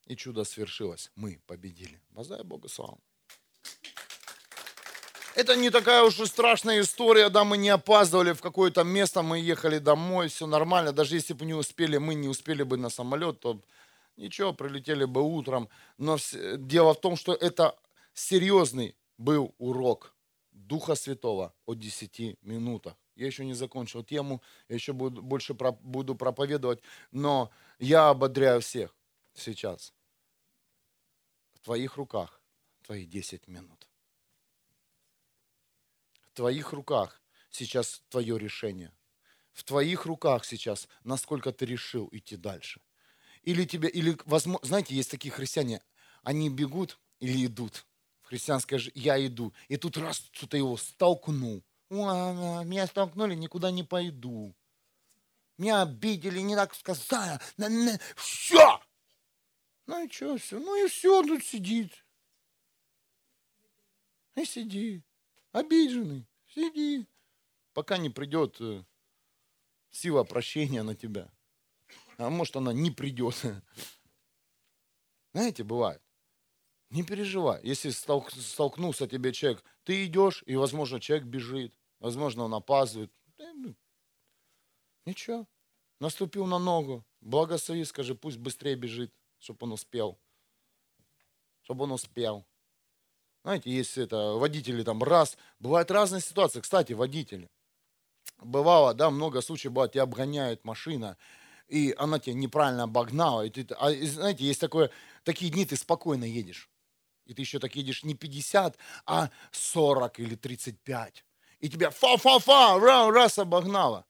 И чудо свершилось. Мы победили. Воздай Богу славу. Это не такая уж и страшная история, да, мы не опаздывали в какое-то место, мы ехали домой, все нормально. Даже если бы не успели, мы не успели бы на самолет, то ничего, прилетели бы утром. Но дело в том, что это серьезный был урок Духа Святого о 10 минутах. Я еще не закончил тему, я еще буду, больше про, буду проповедовать, но я ободряю всех сейчас. В твоих руках твои 10 минут. В твоих руках сейчас твое решение. В твоих руках сейчас, насколько ты решил идти дальше. Или тебе, или, возможно, знаете, есть такие христиане, они бегут или идут христианское же «я иду». И тут раз что-то его столкнул. Меня столкнули, никуда не пойду. Меня обидели, не так сказали. Все! Ну и что, все? Ну и все, тут сидит. И сиди. Обиженный. Сиди. Пока не придет э, сила прощения на тебя. А может, она не придет. Знаете, бывает. Не переживай, если столк, столкнулся тебе человек, ты идешь, и, возможно, человек бежит, возможно, он опаздывает. Ну, ничего, наступил на ногу, благослови, скажи, пусть быстрее бежит, чтобы он успел. Чтобы он успел. Знаете, есть это, водители там раз, бывают разные ситуации. Кстати, водители. Бывало, да, много случаев бывает, тебя обгоняет машина, и она тебя неправильно обогнала. И ты, а, знаете, есть такое, такие дни, ты спокойно едешь. И ты еще так едешь не 50, а 40 или 35. И тебя фа-фа-фа, раз обогнала.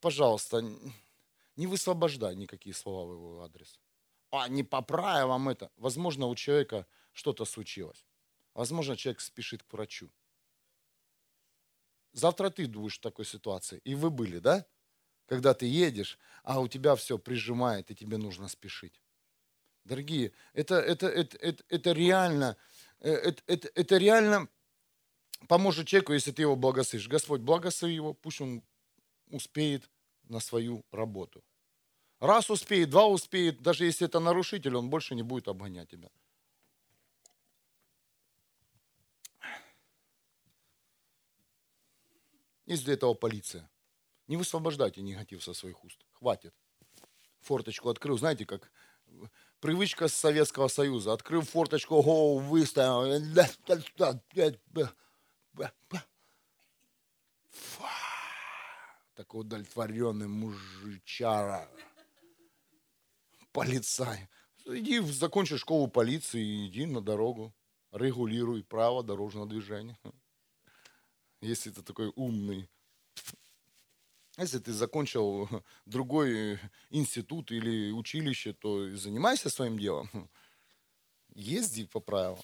Пожалуйста, не высвобождай никакие слова в его адрес. А не поправя вам это. Возможно, у человека что-то случилось. Возможно, человек спешит к врачу. Завтра ты будешь в такой ситуации. И вы были, да? Когда ты едешь, а у тебя все прижимает, и тебе нужно спешить. Дорогие, это, это, это, это, это реально, это, это, это реально поможет человеку, если ты его благословишь. Господь, благослови его, пусть он успеет на свою работу. Раз успеет, два успеет, даже если это нарушитель, он больше не будет обгонять тебя. Есть для этого полиция. Не высвобождайте негатив со своих уст. Хватит. Форточку открыл. Знаете, как привычка с Советского Союза. Открыл форточку, голову выставил. Такой удовлетворенный мужичара. Полицай. Иди, закончи школу полиции, иди на дорогу. Регулируй право дорожного движения. Если ты такой умный. Если ты закончил другой институт или училище, то занимайся своим делом. Езди по правилам.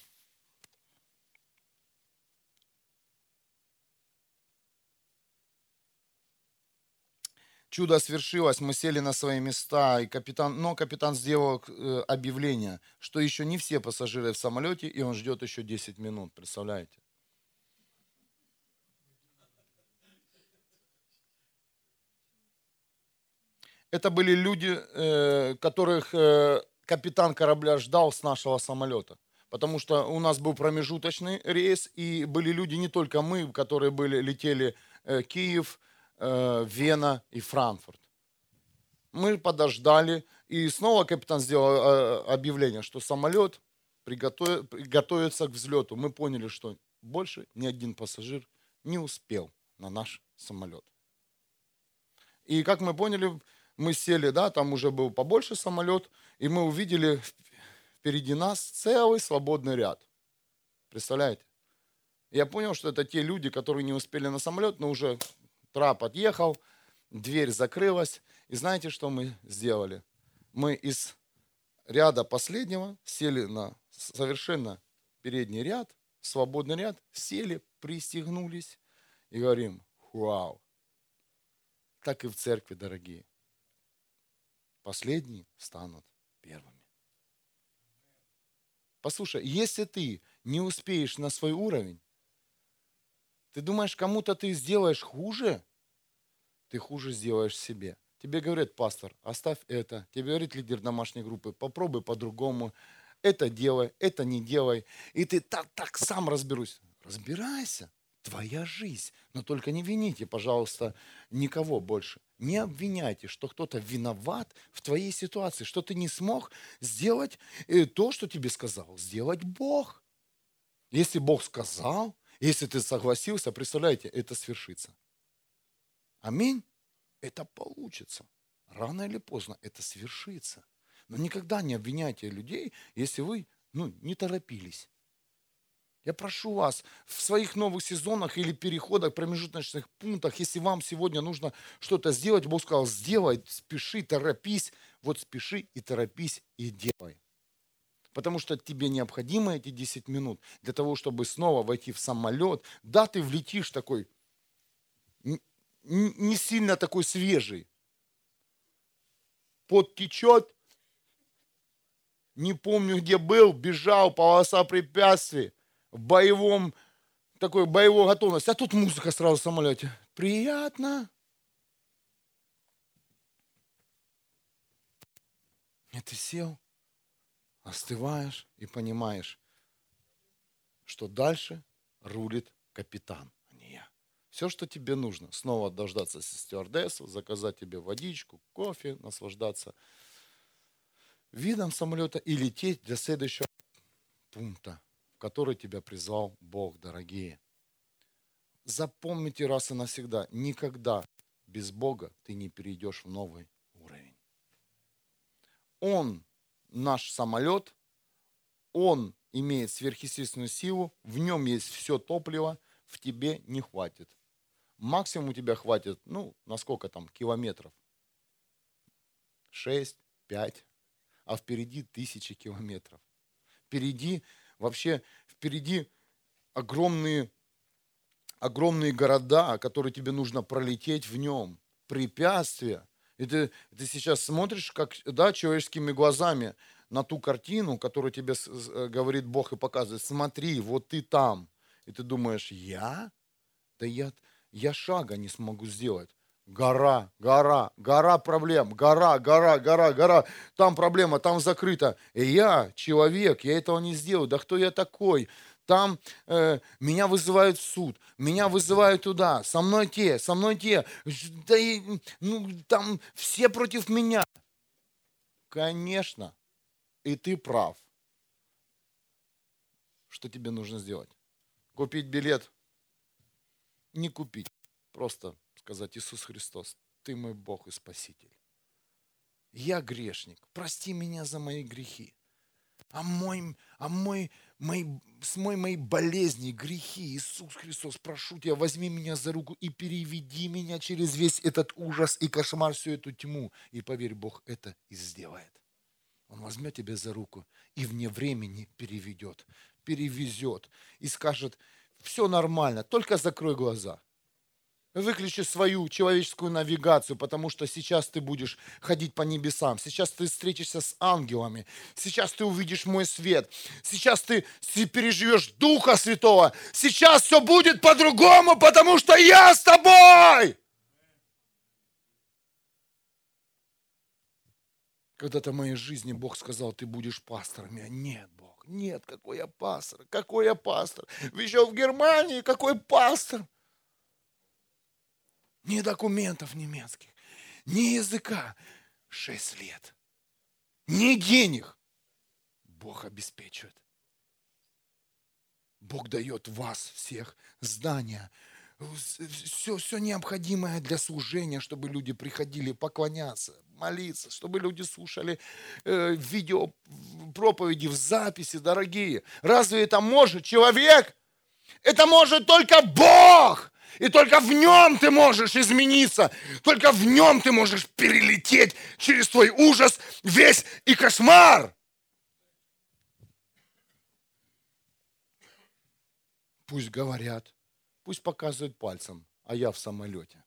Чудо свершилось, мы сели на свои места, и капитан, но капитан сделал э, объявление, что еще не все пассажиры в самолете, и он ждет еще 10 минут, представляете? Это были люди, э, которых э, капитан корабля ждал с нашего самолета. Потому что у нас был промежуточный рейс, и были люди не только мы, которые были, летели э, Киев, Вена и Франкфурт. Мы подождали, и снова капитан сделал объявление, что самолет готовится к взлету. Мы поняли, что больше ни один пассажир не успел на наш самолет. И как мы поняли, мы сели, да, там уже был побольше самолет, и мы увидели впереди нас целый свободный ряд. Представляете? Я понял, что это те люди, которые не успели на самолет, но уже трап отъехал, дверь закрылась, И знаете, что мы сделали? Мы из ряда последнего сели на совершенно передний ряд, свободный ряд, сели, пристегнулись и говорим, вау. Так и в церкви, дорогие. Последние станут первыми. Послушай, если ты не успеешь на свой уровень, ты думаешь, кому-то ты сделаешь хуже, ты хуже сделаешь себе. Тебе говорят, пастор, оставь это. Тебе говорит лидер домашней группы, попробуй по-другому. Это делай, это не делай. И ты так, так сам разберусь. Разбирайся. Твоя жизнь. Но только не вините, пожалуйста, никого больше. Не обвиняйте, что кто-то виноват в твоей ситуации, что ты не смог сделать э, то, что тебе сказал. Сделать Бог. Если Бог сказал, если ты согласился, представляете, это свершится. Аминь это получится. Рано или поздно это свершится. Но никогда не обвиняйте людей, если вы ну, не торопились. Я прошу вас в своих новых сезонах или переходах, промежуточных пунктах, если вам сегодня нужно что-то сделать, Бог сказал, сделай, спеши, торопись. Вот спеши и торопись и делай. Потому что тебе необходимо эти 10 минут для того, чтобы снова войти в самолет. Да, ты влетишь такой не сильно такой свежий. Пот. Не помню, где был, бежал, полоса препятствий, боевом, такой боевой готовности. А тут музыка сразу в самолете. Приятно. И ты сел, остываешь и понимаешь, что дальше рулит капитан. Все, что тебе нужно. Снова дождаться стюардессу, заказать тебе водичку, кофе, наслаждаться видом самолета и лететь для следующего пункта, который тебя призвал Бог, дорогие. Запомните раз и навсегда, никогда без Бога ты не перейдешь в новый уровень. Он наш самолет, он имеет сверхъестественную силу, в нем есть все топливо, в тебе не хватит максимум у тебя хватит, ну, на сколько там, километров? Шесть, пять, а впереди тысячи километров. Впереди, вообще, впереди огромные, огромные города, которые тебе нужно пролететь в нем, препятствия. И ты, ты сейчас смотришь, как, да, человеческими глазами на ту картину, которую тебе э, говорит Бог и показывает. Смотри, вот ты там. И ты думаешь, я? Да я, я шага не смогу сделать. Гора, гора, гора проблем, гора, гора, гора, гора. Там проблема, там закрыто. И я человек, я этого не сделаю. Да кто я такой? Там э, меня вызывают в суд, меня вызывают туда, со мной те, со мной те. Да и, ну, там все против меня. Конечно, и ты прав. Что тебе нужно сделать? Купить билет не купить, просто сказать, Иисус Христос, ты мой Бог и Спаситель. Я грешник, прости меня за мои грехи. А мой, а мой, мои, с мой, моей болезни, грехи, Иисус Христос, прошу тебя, возьми меня за руку и переведи меня через весь этот ужас и кошмар, всю эту тьму. И поверь, Бог это и сделает. Он возьмет тебя за руку и вне времени переведет, перевезет и скажет, все нормально, только закрой глаза. Выключи свою человеческую навигацию, потому что сейчас ты будешь ходить по небесам. Сейчас ты встретишься с ангелами. Сейчас ты увидишь мой свет. Сейчас ты переживешь Духа Святого. Сейчас все будет по-другому, потому что я с тобой. Когда-то в моей жизни Бог сказал, ты будешь пастором. Я, нет, Бог нет, какой я пастор, какой я пастор. Еще в Германии какой пастор. Ни документов немецких, ни языка. Шесть лет. Ни денег. Бог обеспечивает. Бог дает вас всех знания, все, все необходимое для служения, чтобы люди приходили поклоняться, молиться, чтобы люди слушали э, видео проповеди в записи, дорогие. Разве это может человек? Это может только Бог. И только в нем ты можешь измениться. Только в нем ты можешь перелететь через твой ужас, весь и кошмар. Пусть говорят, пусть показывают пальцем, а я в самолете.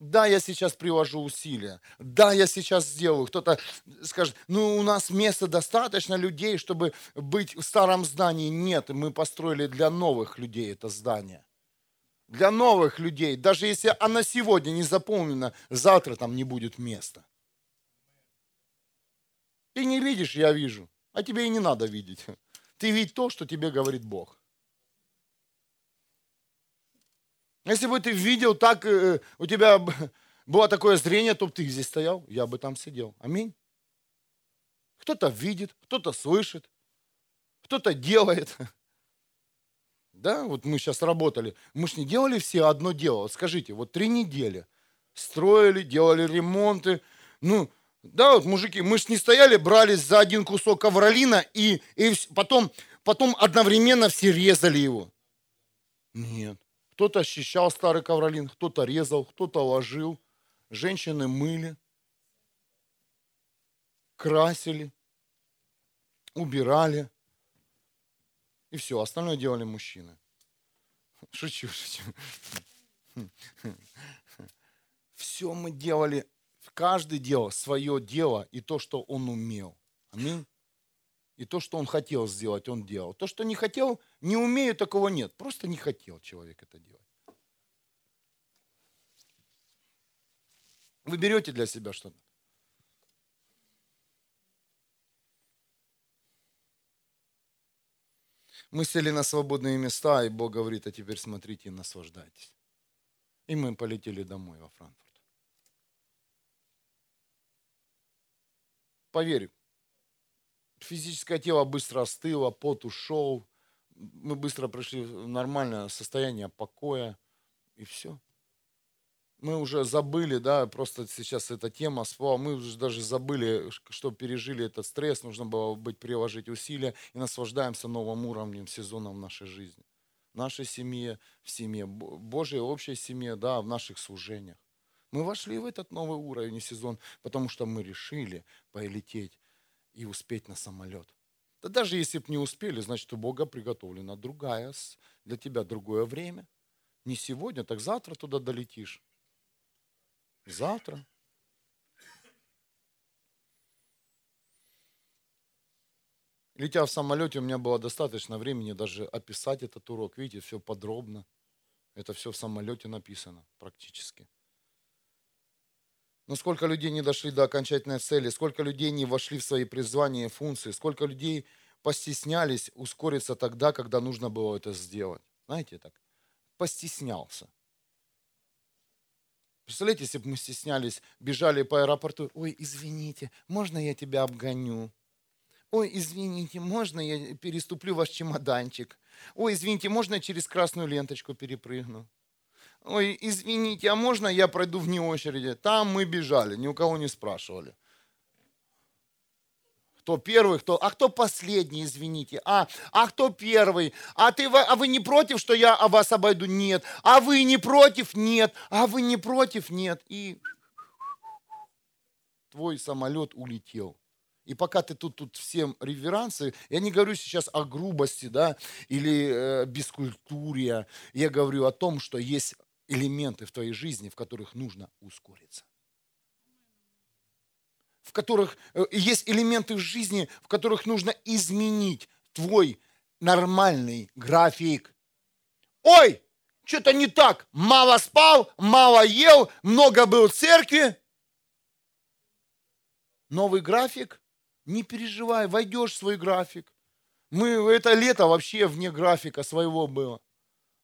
Да, я сейчас привожу усилия. Да, я сейчас сделаю. Кто-то скажет, ну у нас места достаточно людей, чтобы быть в старом здании. Нет, мы построили для новых людей это здание. Для новых людей. Даже если она сегодня не заполнена, завтра там не будет места. Ты не видишь, я вижу. А тебе и не надо видеть. Ты видь то, что тебе говорит Бог. Если бы ты видел так, э, у тебя было такое зрение, то ты здесь стоял, я бы там сидел. Аминь. Кто-то видит, кто-то слышит, кто-то делает. Да, вот мы сейчас работали. Мы же не делали все одно дело. Вот скажите, вот три недели строили, делали ремонты. Ну, да, вот мужики, мы же не стояли, брались за один кусок ковролина и, и потом, потом одновременно все резали его. Нет. Кто-то ощущал старый ковролин, кто-то резал, кто-то ложил. Женщины мыли, красили, убирали. И все, остальное делали мужчины. Шучу, шучу. Все мы делали, каждый делал свое дело и то, что он умел. Аминь. И то, что он хотел сделать, он делал. То, что не хотел, не умею, такого нет. Просто не хотел человек это делать. Вы берете для себя что-то? Мы сели на свободные места, и Бог говорит, а теперь смотрите и наслаждайтесь. И мы полетели домой во Франкфурт. Поверь, физическое тело быстро остыло, пот ушел, мы быстро пришли в нормальное состояние покоя, и все. Мы уже забыли, да, просто сейчас эта тема мы уже даже забыли, что пережили этот стресс, нужно было быть, приложить усилия, и наслаждаемся новым уровнем, сезоном в нашей жизни. В нашей семье, в семье Божьей общей семье, да, в наших служениях. Мы вошли в этот новый уровень и сезон, потому что мы решили полететь и успеть на самолет. Да даже если бы не успели, значит, у Бога приготовлена другая, для тебя другое время. Не сегодня, так завтра туда долетишь. Завтра. Летя в самолете, у меня было достаточно времени даже описать этот урок. Видите, все подробно. Это все в самолете написано практически. Но сколько людей не дошли до окончательной цели, сколько людей не вошли в свои призвания и функции, сколько людей постеснялись ускориться тогда, когда нужно было это сделать. Знаете так? Постеснялся. Представляете, если бы мы стеснялись, бежали по аэропорту, ой, извините, можно я тебя обгоню? Ой, извините, можно я переступлю ваш чемоданчик? Ой, извините, можно я через красную ленточку перепрыгну? Ой, извините, а можно я пройду вне очереди? Там мы бежали, ни у кого не спрашивали. Кто первый, кто, а кто последний, извините. А, а кто первый? А, ты, а вы не против, что я о вас обойду? Нет. А вы не против? Нет. А вы не против? Нет. И твой самолет улетел. И пока ты тут, тут всем реверансы, я не говорю сейчас о грубости, да, или э, бескультуре, я говорю о том, что есть элементы в твоей жизни, в которых нужно ускориться. В которых э, есть элементы в жизни, в которых нужно изменить твой нормальный график. Ой, что-то не так. Мало спал, мало ел, много был в церкви. Новый график? Не переживай, войдешь в свой график. Мы это лето вообще вне графика своего было.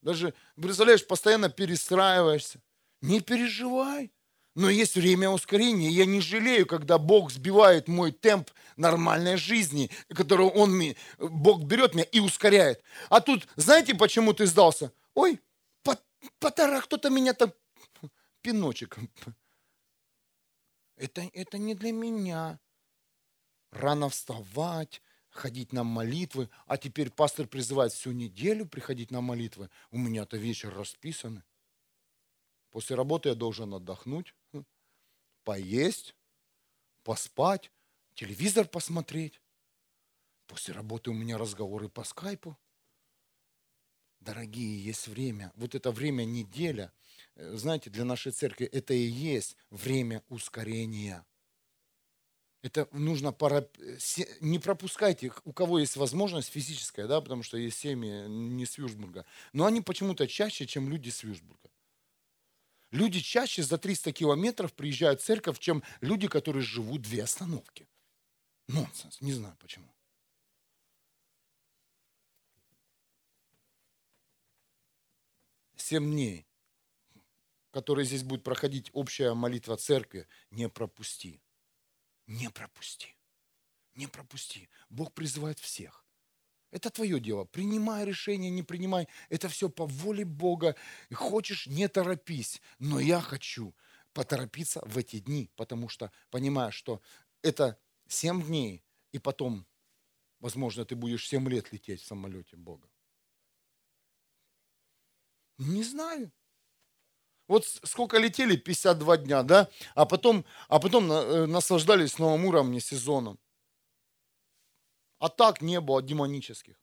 Даже, представляешь, постоянно перестраиваешься. Не переживай. Но есть время ускорения. Я не жалею, когда Бог сбивает мой темп нормальной жизни, которую Он, Бог берет меня и ускоряет. А тут, знаете, почему ты сдался? Ой, потара, кто-то меня там пиночек. Это, это не для меня. Рано вставать, ходить на молитвы, а теперь пастор призывает всю неделю приходить на молитвы. У меня-то вечер расписан. После работы я должен отдохнуть, поесть, поспать, телевизор посмотреть. После работы у меня разговоры по скайпу. Дорогие, есть время. Вот это время неделя, э, знаете, для нашей церкви это и есть время ускорения. Это нужно пора... не пропускайте, у кого есть возможность физическая, да, потому что есть семьи не с Вюрсбурга, но они почему-то чаще, чем люди с Вюрсбурга. Люди чаще за 300 километров приезжают в церковь, чем люди, которые живут две остановки. Нонсенс, не знаю почему. Семь дней, которые здесь будет проходить общая молитва церкви, не пропусти. Не пропусти. Не пропусти. Бог призывает всех. Это твое дело. Принимай решение, не принимай. Это все по воле Бога. Хочешь, не торопись. Но я хочу поторопиться в эти дни, потому что понимаю, что это семь дней, и потом, возможно, ты будешь семь лет лететь в самолете Бога. Не знаю. Вот сколько летели, 52 дня, да? А потом, а потом э, наслаждались новым уровнем, сезоном. А так не было демонических.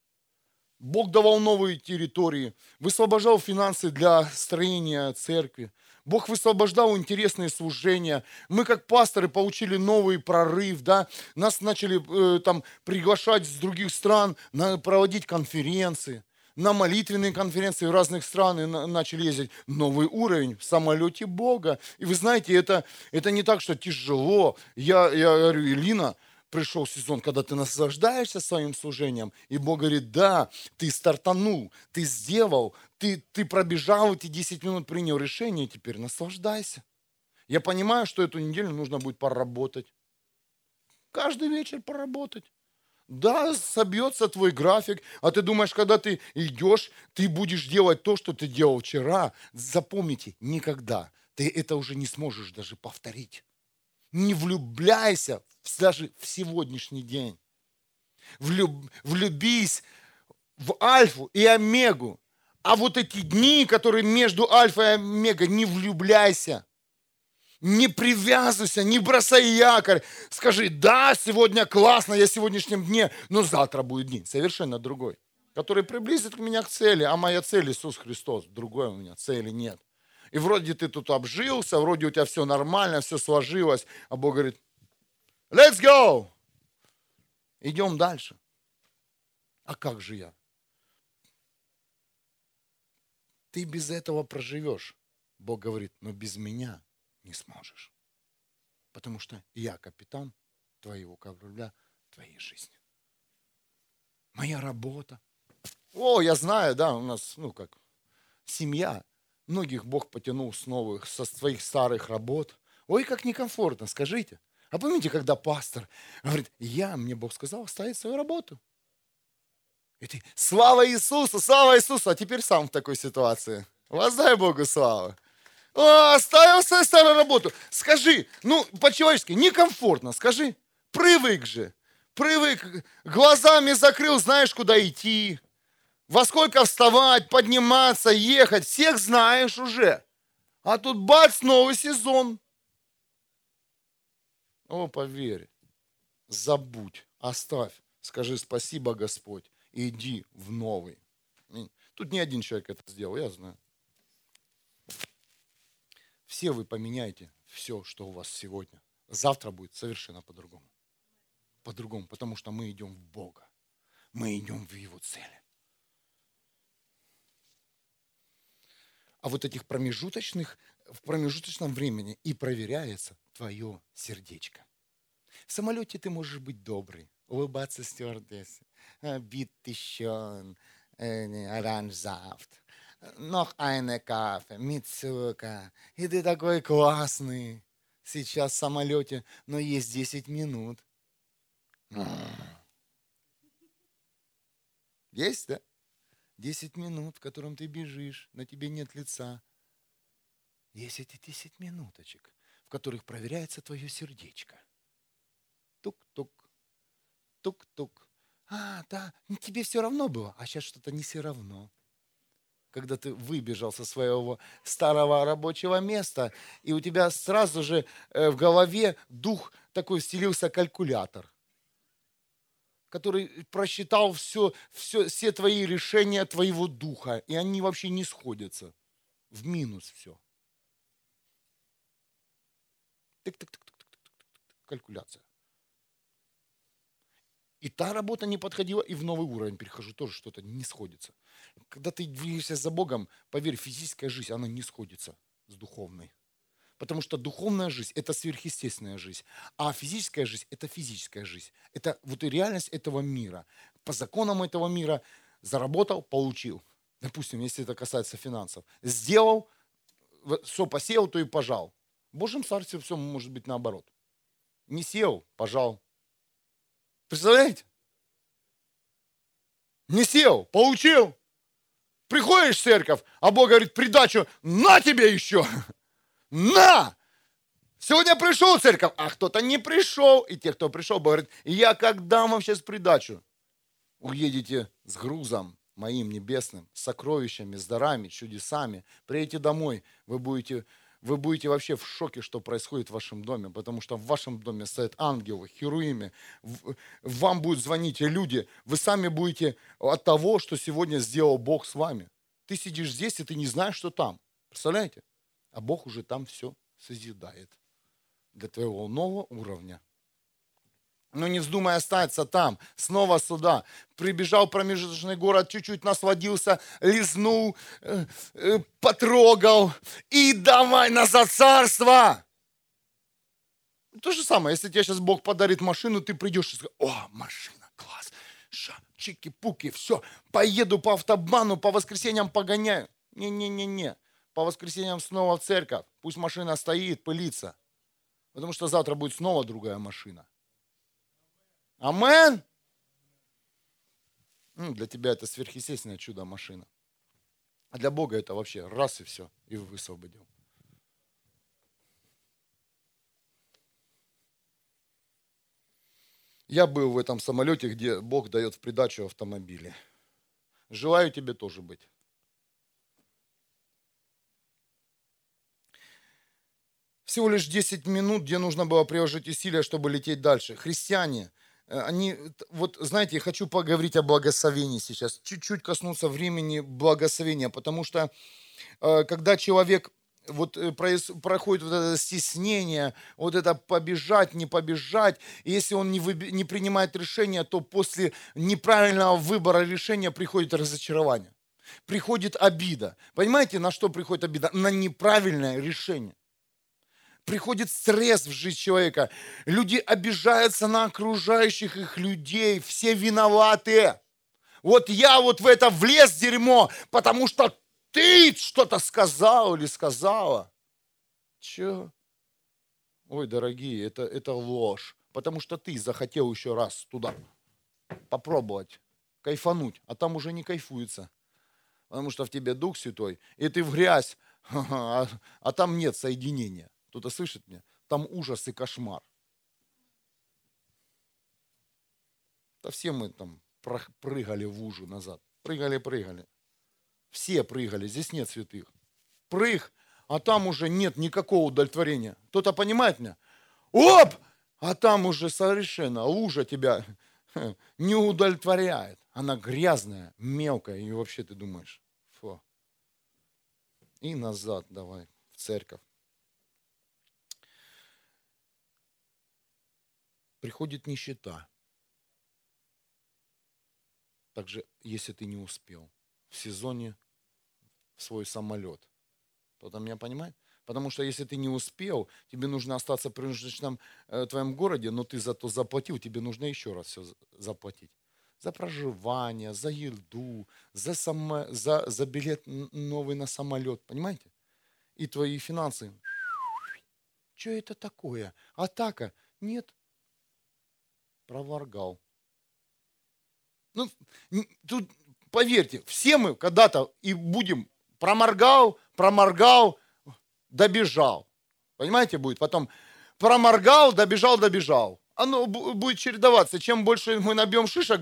Бог давал новые территории, высвобождал финансы для строения церкви. Бог высвобождал интересные служения. Мы, как пасторы, получили новый прорыв, да. Нас начали э, там приглашать с других стран, на, проводить конференции на молитвенные конференции в разных странах начали ездить. Новый уровень в самолете Бога. И вы знаете, это, это не так, что тяжело. Я, я говорю, Илина, пришел сезон, когда ты наслаждаешься своим служением, и Бог говорит, да, ты стартанул, ты сделал, ты, ты пробежал эти 10 минут, принял решение, и теперь наслаждайся. Я понимаю, что эту неделю нужно будет поработать. Каждый вечер поработать. Да, собьется твой график, а ты думаешь, когда ты идешь, ты будешь делать то, что ты делал вчера. Запомните, никогда ты это уже не сможешь даже повторить. Не влюбляйся даже в сегодняшний день. Влюб, влюбись в альфу и омегу. А вот эти дни, которые между альфа и омега, не влюбляйся. Не привязывайся, не бросай якорь. Скажи, да, сегодня классно, я в сегодняшнем дне, но завтра будет день совершенно другой, который приблизит меня к цели. А моя цель Иисус Христос. Другой у меня цели нет. И вроде ты тут обжился, вроде у тебя все нормально, все сложилось. А Бог говорит, let's go. Идем дальше. А как же я? Ты без этого проживешь. Бог говорит, но без меня не сможешь. Потому что я капитан твоего корабля, твоей жизни. Моя работа. О, я знаю, да, у нас, ну как, семья. Многих Бог потянул с новых, со своих старых работ. Ой, как некомфортно, скажите. А помните, когда пастор говорит, я, мне Бог сказал, оставить свою работу. И ты, слава Иисусу, слава Иисусу, а теперь сам в такой ситуации. Воздай Богу славу. А, оставил свою старую работу. Скажи, ну, по-человечески, некомфортно, скажи. Привык же. Привык. Глазами закрыл, знаешь, куда идти. Во сколько вставать, подниматься, ехать. Всех знаешь уже. А тут бац, новый сезон. О, поверь, забудь, оставь. Скажи спасибо, Господь, и иди в новый. Тут не один человек это сделал, я знаю. Все вы поменяете все, что у вас сегодня. Завтра будет совершенно по-другому. По-другому, потому что мы идем в Бога. Мы идем в Его цели. А вот этих промежуточных, в промежуточном времени и проверяется твое сердечко. В самолете ты можешь быть добрый, улыбаться стюардессе, бит еще, оранжзавт, noch eine Kaffee Zucker. И ты такой классный сейчас в самолете, но есть 10 минут. Есть, да? 10 минут, в котором ты бежишь, на тебе нет лица. Есть эти 10 минуточек, в которых проверяется твое сердечко. Тук-тук, тук-тук. А, да, тебе все равно было, а сейчас что-то не все равно когда ты выбежал со своего старого рабочего места, и у тебя сразу же э, в голове дух такой вселился калькулятор, который просчитал все, все, все твои решения твоего духа, и они вообще не сходятся. В минус все. Калькуляция. И та работа не подходила, и в новый уровень перехожу, тоже что-то не сходится. Когда ты двигаешься за Богом, поверь, физическая жизнь, она не сходится с духовной. Потому что духовная жизнь – это сверхъестественная жизнь, а физическая жизнь – это физическая жизнь. Это вот и реальность этого мира. По законам этого мира заработал, получил. Допустим, если это касается финансов. Сделал, все посеял, то и пожал. В Божьем Царстве все может быть наоборот. Не сел, пожал. Представляете? Не сел, получил. Приходишь в церковь, а Бог говорит, придачу, на тебе еще. На! Сегодня пришел в церковь, а кто-то не пришел. И те, кто пришел, Бог говорит, я как дам вам сейчас придачу. Уедете с грузом моим небесным, с сокровищами, с дарами, чудесами. Приедете домой, вы будете вы будете вообще в шоке, что происходит в вашем доме, потому что в вашем доме стоят ангелы, херуимы, вам будут звонить люди, вы сами будете от того, что сегодня сделал Бог с вами. Ты сидишь здесь, и ты не знаешь, что там. Представляете? А Бог уже там все созидает для твоего нового уровня. Но не вздумай остаться там, снова сюда. Прибежал промежуточный город, чуть-чуть насладился, лизнул, э, э, потрогал и давай назад царство. То же самое, если тебе сейчас Бог подарит машину, ты придешь и скажешь, о, машина, класс, ша, чики-пуки, все, поеду по автобану, по воскресеньям погоняю. Не-не-не-не, по воскресеньям снова в церковь, пусть машина стоит, пылится, потому что завтра будет снова другая машина. Амен. Для тебя это сверхъестественное чудо-машина. А для Бога это вообще раз и все, и высвободил. Я был в этом самолете, где Бог дает в придачу автомобили. Желаю тебе тоже быть. Всего лишь 10 минут, где нужно было приложить усилия, чтобы лететь дальше. Христиане – они, вот знаете, я хочу поговорить о благословении сейчас, чуть-чуть коснуться времени благословения, потому что э, когда человек вот э, проходит вот это стеснение, вот это побежать, не побежать, если он не, выби, не принимает решения, то после неправильного выбора решения приходит разочарование, приходит обида. Понимаете, на что приходит обида? На неправильное решение приходит стресс в жизнь человека. Люди обижаются на окружающих их людей. Все виноваты. Вот я вот в это влез дерьмо, потому что ты что-то сказал или сказала. Че? Ой, дорогие, это, это ложь. Потому что ты захотел еще раз туда попробовать, кайфануть, а там уже не кайфуется. Потому что в тебе Дух Святой, и ты в грязь, а, а там нет соединения. Кто-то слышит меня? Там ужас и кошмар. Да все мы там прыгали в ужу назад. Прыгали, прыгали. Все прыгали, здесь нет святых. Прыг, а там уже нет никакого удовлетворения. Кто-то понимает меня? Оп! А там уже совершенно лужа тебя не удовлетворяет. Она грязная, мелкая, и вообще ты думаешь, фу. И назад давай, в церковь. Приходит нищета. Также, если ты не успел в сезоне в свой самолет. Кто-то меня понимает? Потому что если ты не успел, тебе нужно остаться в промежуточном э, твоем городе, но ты зато заплатил, тебе нужно еще раз все заплатить. За проживание, за еду, за, само, за, за билет новый на самолет, понимаете? И твои финансы. Что это такое? Атака? Нет, Проваргал. Ну, тут, поверьте, все мы когда-то и будем проморгал, проморгал, добежал. Понимаете, будет? Потом проморгал, добежал, добежал. оно будет чередоваться. Чем больше мы набьем шишек,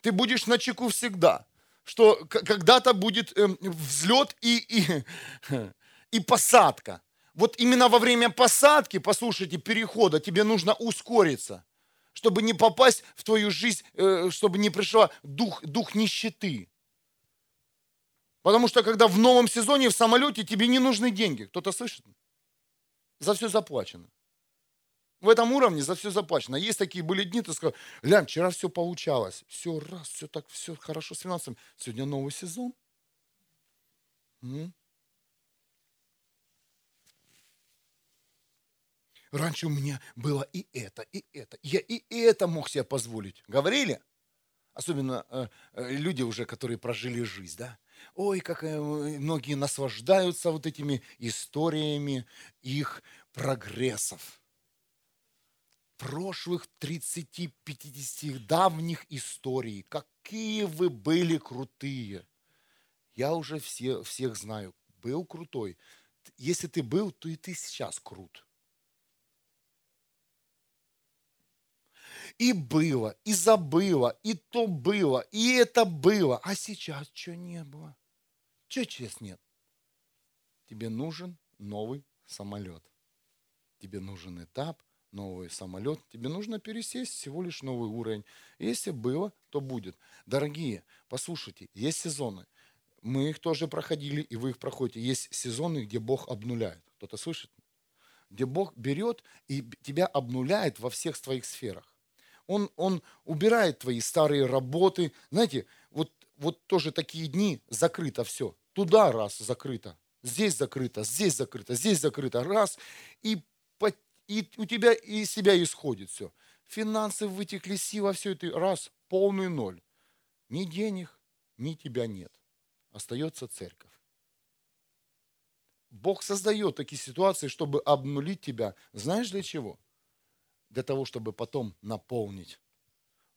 ты будешь на чеку всегда. Что когда-то будет эм, взлет и, и, и посадка. Вот именно во время посадки, послушайте, перехода, тебе нужно ускориться, чтобы не попасть в твою жизнь, э, чтобы не пришел дух, дух нищеты. Потому что когда в новом сезоне в самолете тебе не нужны деньги, кто-то слышит? За все заплачено. В этом уровне за все заплачено. Есть такие были дни, ты сказал, глянь, вчера все получалось. Все раз, все так, все хорошо с финансами. Сегодня новый сезон. М? Раньше у меня было и это, и это. Я и это мог себе позволить. Говорили? Особенно э, э, люди уже, которые прожили жизнь, да? Ой, как э, многие наслаждаются вот этими историями их прогрессов прошлых 30-50 давних историй. Какие вы были крутые. Я уже все, всех знаю. Был крутой. Если ты был, то и ты сейчас крут. И было, и забыло, и то было, и это было. А сейчас что не было? Что сейчас нет? Тебе нужен новый самолет. Тебе нужен этап – новый самолет, тебе нужно пересесть всего лишь новый уровень. Если было, то будет. Дорогие, послушайте, есть сезоны. Мы их тоже проходили, и вы их проходите. Есть сезоны, где Бог обнуляет. Кто-то слышит? Где Бог берет и тебя обнуляет во всех твоих сферах. Он, он убирает твои старые работы. Знаете, вот, вот тоже такие дни закрыто все. Туда раз закрыто, здесь закрыто, здесь закрыто, здесь закрыто, раз. И и у тебя из себя исходит все. Финансы вытекли, сила, все это раз, полный ноль. Ни денег, ни тебя нет. Остается церковь. Бог создает такие ситуации, чтобы обнулить тебя. Знаешь для чего? Для того, чтобы потом наполнить.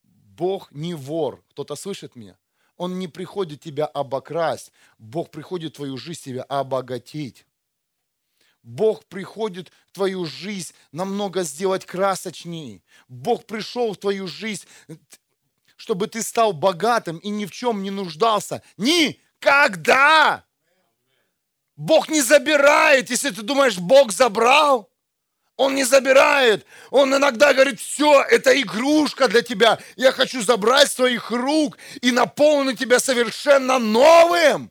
Бог не вор. Кто-то слышит меня? Он не приходит тебя обокрасть. Бог приходит в твою жизнь тебя обогатить. Бог приходит в твою жизнь намного сделать красочнее. Бог пришел в твою жизнь, чтобы ты стал богатым и ни в чем не нуждался. Никогда! Бог не забирает, если ты думаешь, Бог забрал. Он не забирает. Он иногда говорит, все, это игрушка для тебя. Я хочу забрать с твоих рук и наполнить тебя совершенно новым.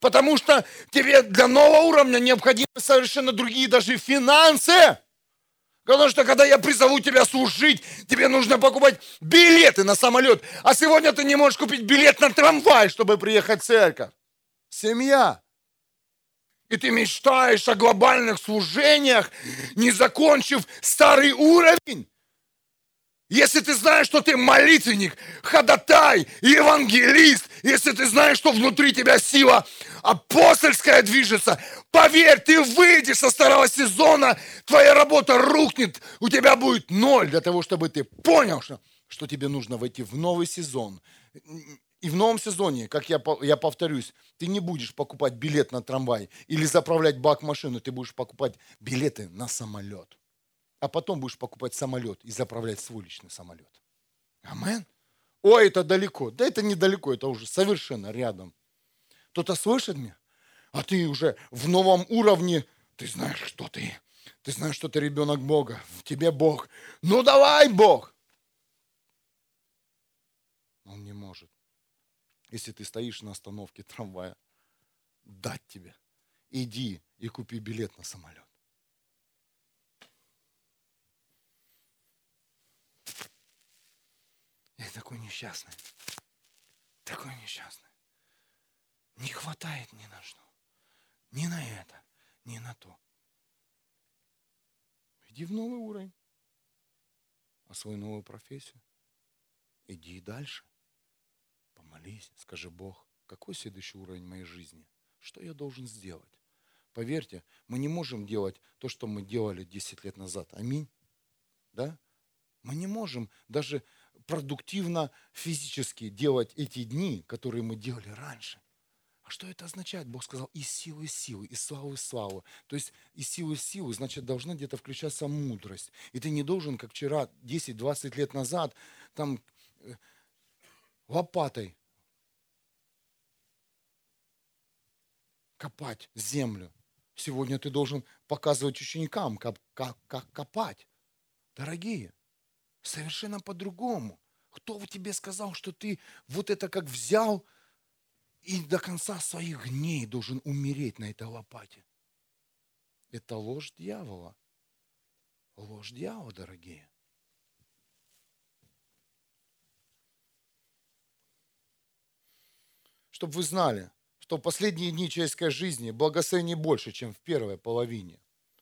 Потому что тебе для нового уровня необходимы совершенно другие даже финансы. Потому что когда я призову тебя служить, тебе нужно покупать билеты на самолет. А сегодня ты не можешь купить билет на трамвай, чтобы приехать в церковь. Семья. И ты мечтаешь о глобальных служениях, не закончив старый уровень. Если ты знаешь, что ты молитвенник, ходатай, евангелист, если ты знаешь, что внутри тебя сила апостольская движется, поверь, ты выйдешь со старого сезона, твоя работа рухнет, у тебя будет ноль для того, чтобы ты понял, что, что тебе нужно войти в новый сезон. И в новом сезоне, как я, я повторюсь, ты не будешь покупать билет на трамвай или заправлять бак машину, ты будешь покупать билеты на самолет а потом будешь покупать самолет и заправлять свой личный самолет. Амен. Ой, это далеко. Да это недалеко, это уже совершенно рядом. Кто-то слышит меня? А ты уже в новом уровне, ты знаешь, что ты. Ты знаешь, что ты ребенок Бога. В тебе Бог. Ну давай, Бог. Он не может. Если ты стоишь на остановке трамвая, дать тебе. Иди и купи билет на самолет. Я такой несчастный. Такой несчастный. Не хватает ни на что. Ни на это, ни на то. Иди в новый уровень. Свою новую профессию. Иди дальше. Помолись. Скажи, Бог, какой следующий уровень моей жизни? Что я должен сделать? Поверьте, мы не можем делать то, что мы делали 10 лет назад. Аминь. Да? Мы не можем даже продуктивно физически делать эти дни, которые мы делали раньше. А что это означает? Бог сказал, из силы в силу, из славы в славу. То есть из силы в силу, значит, должна где-то включаться мудрость. И ты не должен, как вчера, 10-20 лет назад, там э, лопатой копать землю. Сегодня ты должен показывать ученикам, как, как, как копать. Дорогие, совершенно по-другому. Кто тебе сказал, что ты вот это как взял, и до конца своих дней должен умереть на этой лопате. Это ложь дьявола. Ложь дьявола, дорогие. Чтобы вы знали, что в последние дни человеческой жизни благословений больше, чем в первой половине.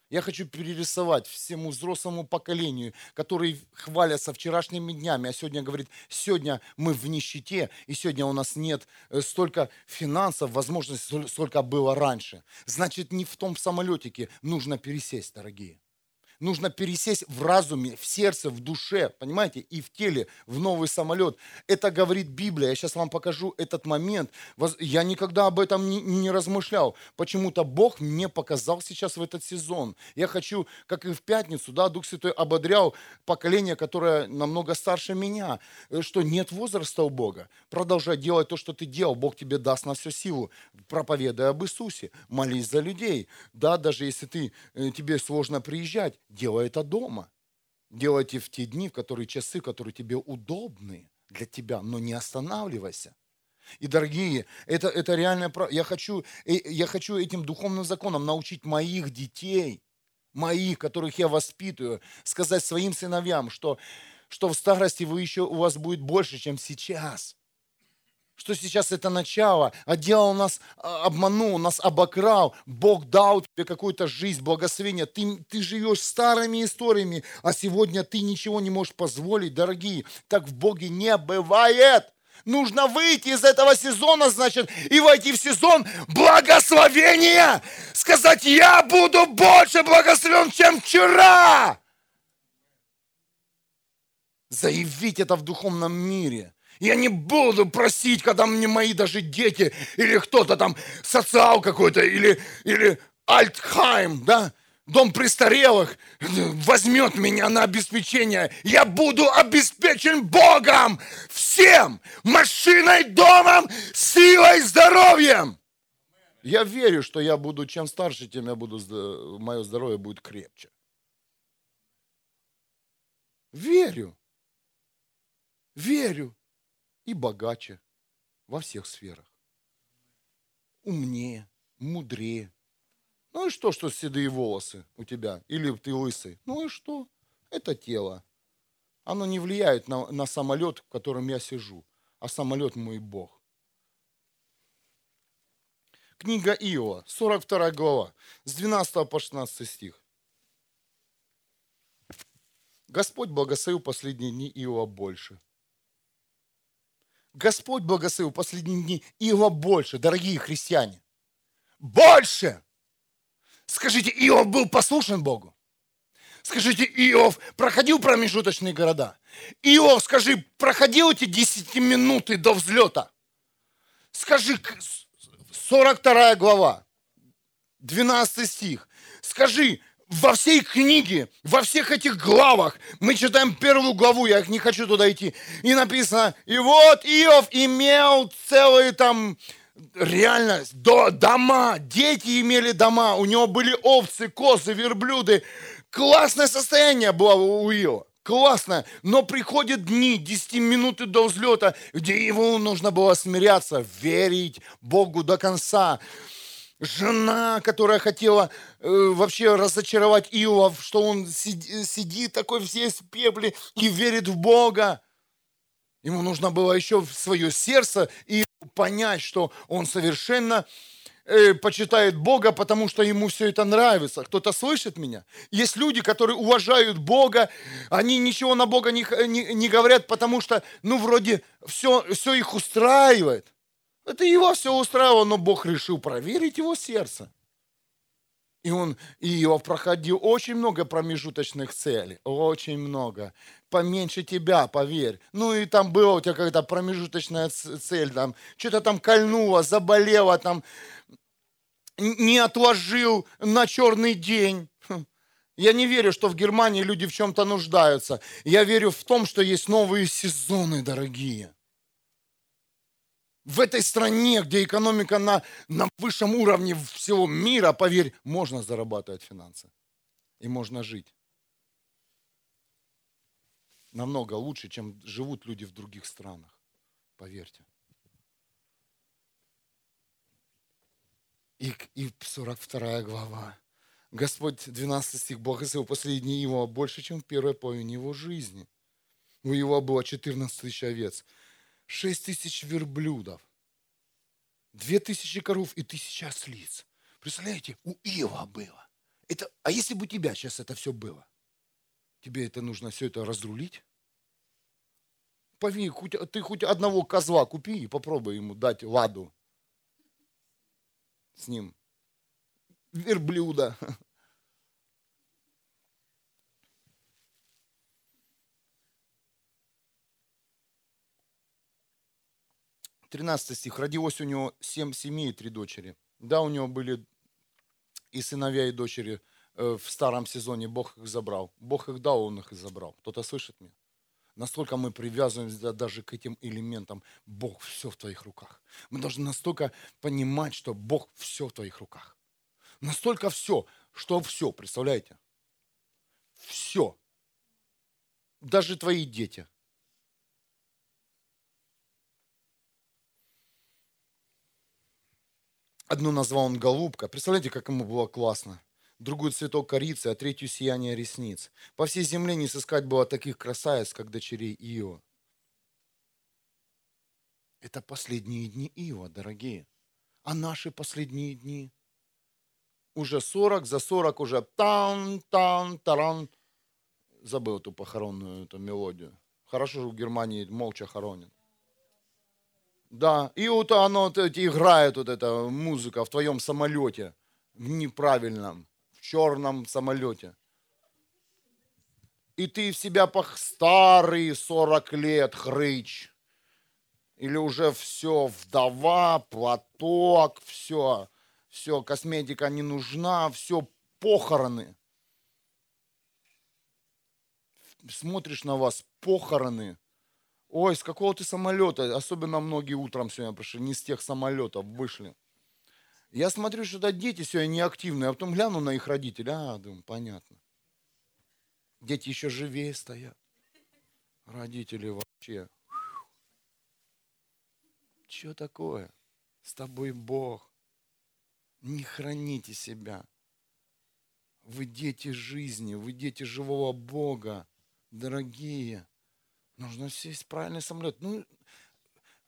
Я хочу перерисовать всему взрослому поколению, которые хвалятся вчерашними днями, а сегодня говорит, сегодня мы в нищете, и сегодня у нас нет э, столько финансов, возможностей, сколько было раньше. Значит, не в том самолетике нужно пересесть, дорогие нужно пересесть в разуме, в сердце, в душе, понимаете, и в теле, в новый самолет. Это говорит Библия. Я сейчас вам покажу этот момент. Я никогда об этом не, не размышлял. Почему-то Бог мне показал сейчас в этот сезон. Я хочу, как и в пятницу, да, Дух Святой ободрял поколение, которое намного старше меня, э, что нет возраста у Бога. Продолжай делать то, что ты делал. Бог тебе даст на всю силу. Проповедай об Иисусе. Молись за людей. Да, даже если ты, э, тебе сложно приезжать, делай это дома. Делайте в те дни, в которые часы, которые тебе удобны для тебя, но не останавливайся. И, дорогие, это, это реальное право. Я хочу, э, я хочу этим духовным законом научить моих детей, моих, которых я воспитываю, сказать своим сыновьям, что, что в старости вы еще, у вас будет больше, чем сейчас что сейчас это начало, дьявол нас а, обманул, нас обокрал, Бог дал тебе какую-то жизнь, благословение, ты, ты живешь старыми историями, а сегодня ты ничего не можешь позволить, дорогие, так в Боге не бывает. Нужно выйти из этого сезона, значит, и войти в сезон благословения. Сказать, я буду больше благословен, чем вчера. Заявить это в духовном мире – я не буду просить, когда мне мои даже дети или кто-то там, социал какой-то, или, или Альтхайм, да, дом престарелых, возьмет меня на обеспечение. Я буду обеспечен Богом всем, машиной, домом, силой, здоровьем. Я верю, что я буду, чем старше, тем я буду, мое здоровье будет крепче. Верю. Верю и богаче во всех сферах. Умнее, мудрее. Ну и что, что седые волосы у тебя? Или ты лысый? Ну и что? Это тело. Оно не влияет на, на самолет, в котором я сижу. А самолет мой Бог. Книга Иова, 42 глава, с 12 по 16 стих. Господь благословил последние дни Иова больше – Господь благословил последние дни Иова больше, дорогие христиане. Больше! Скажите, Иов был послушен Богу? Скажите, Иов проходил промежуточные города? Иов, скажи, проходил эти 10 минуты до взлета? Скажи, 42 глава, 12 стих. Скажи, во всей книге, во всех этих главах, мы читаем первую главу, я не хочу туда идти, и написано, и вот Иов имел целые там, реально, до, дома, дети имели дома, у него были овцы, козы, верблюды. Классное состояние было у Иова. Классно, но приходят дни, 10 минуты до взлета, где ему нужно было смиряться, верить Богу до конца жена, которая хотела э, вообще разочаровать Иова, что он сидит, сидит такой весь в пепле и верит в Бога. Ему нужно было еще в свое сердце и понять, что он совершенно э, почитает Бога, потому что ему все это нравится. Кто-то слышит меня? Есть люди, которые уважают Бога, они ничего на Бога не, не, не говорят, потому что, ну, вроде все, все их устраивает. Это его все устраивало, но Бог решил проверить его сердце. И он, Иов проходил очень много промежуточных целей, очень много. Поменьше тебя, поверь. Ну и там была у тебя какая-то промежуточная цель, там, что-то там кольнуло, заболело, там, не отложил на черный день. Хм. Я не верю, что в Германии люди в чем-то нуждаются. Я верю в том, что есть новые сезоны, дорогие в этой стране, где экономика на, на высшем уровне всего мира, поверь, можно зарабатывать финансы. И можно жить. Намного лучше, чем живут люди в других странах. Поверьте. И, и 42 глава. Господь, 12 стих, благословил последний его больше, чем в первой половине его жизни. У его было 14 тысяч овец – шесть тысяч верблюдов, две тысячи коров и тысяча ослиц. Представляете, у Иова было. Это, а если бы у тебя сейчас это все было? Тебе это нужно все это разрулить? Поверь, хоть, ты хоть одного козла купи и попробуй ему дать ладу с ним. Верблюда. 13 стих. Родилось у него семь семей и три дочери. Да, у него были и сыновья, и дочери э, в старом сезоне. Бог их забрал. Бог их дал, Он их и забрал. Кто-то слышит меня? Настолько мы привязываемся даже к этим элементам. Бог все в твоих руках. Мы должны настолько понимать, что Бог все в твоих руках. Настолько все, что все, представляете? Все. Даже твои дети – Одну назвал он голубка. Представляете, как ему было классно. Другую цветок корицы, а третью сияние ресниц. По всей земле не сыскать было таких красавиц, как дочерей Ио. Это последние дни Иова, дорогие. А наши последние дни? Уже 40, за 40 уже там, там, таран. Забыл эту похоронную эту мелодию. Хорошо, что в Германии молча хоронят. Да, и вот оно вот играет вот эта музыка в твоем самолете, в неправильном, в черном самолете. И ты в себя пох старый 40 лет хрыч. Или уже все, вдова, платок, все, все, косметика не нужна, все, похороны. Смотришь на вас, похороны – Ой, с какого ты самолета? Особенно многие утром сегодня пришли, не с тех самолетов вышли. Я смотрю, что это дети сегодня неактивные, а потом гляну на их родителей. А, думаю, понятно. Дети еще живее стоят. Родители вообще. Что такое? С тобой Бог. Не храните себя. Вы дети жизни, вы дети живого Бога, дорогие. Нужно сесть в правильный самолет. Ну,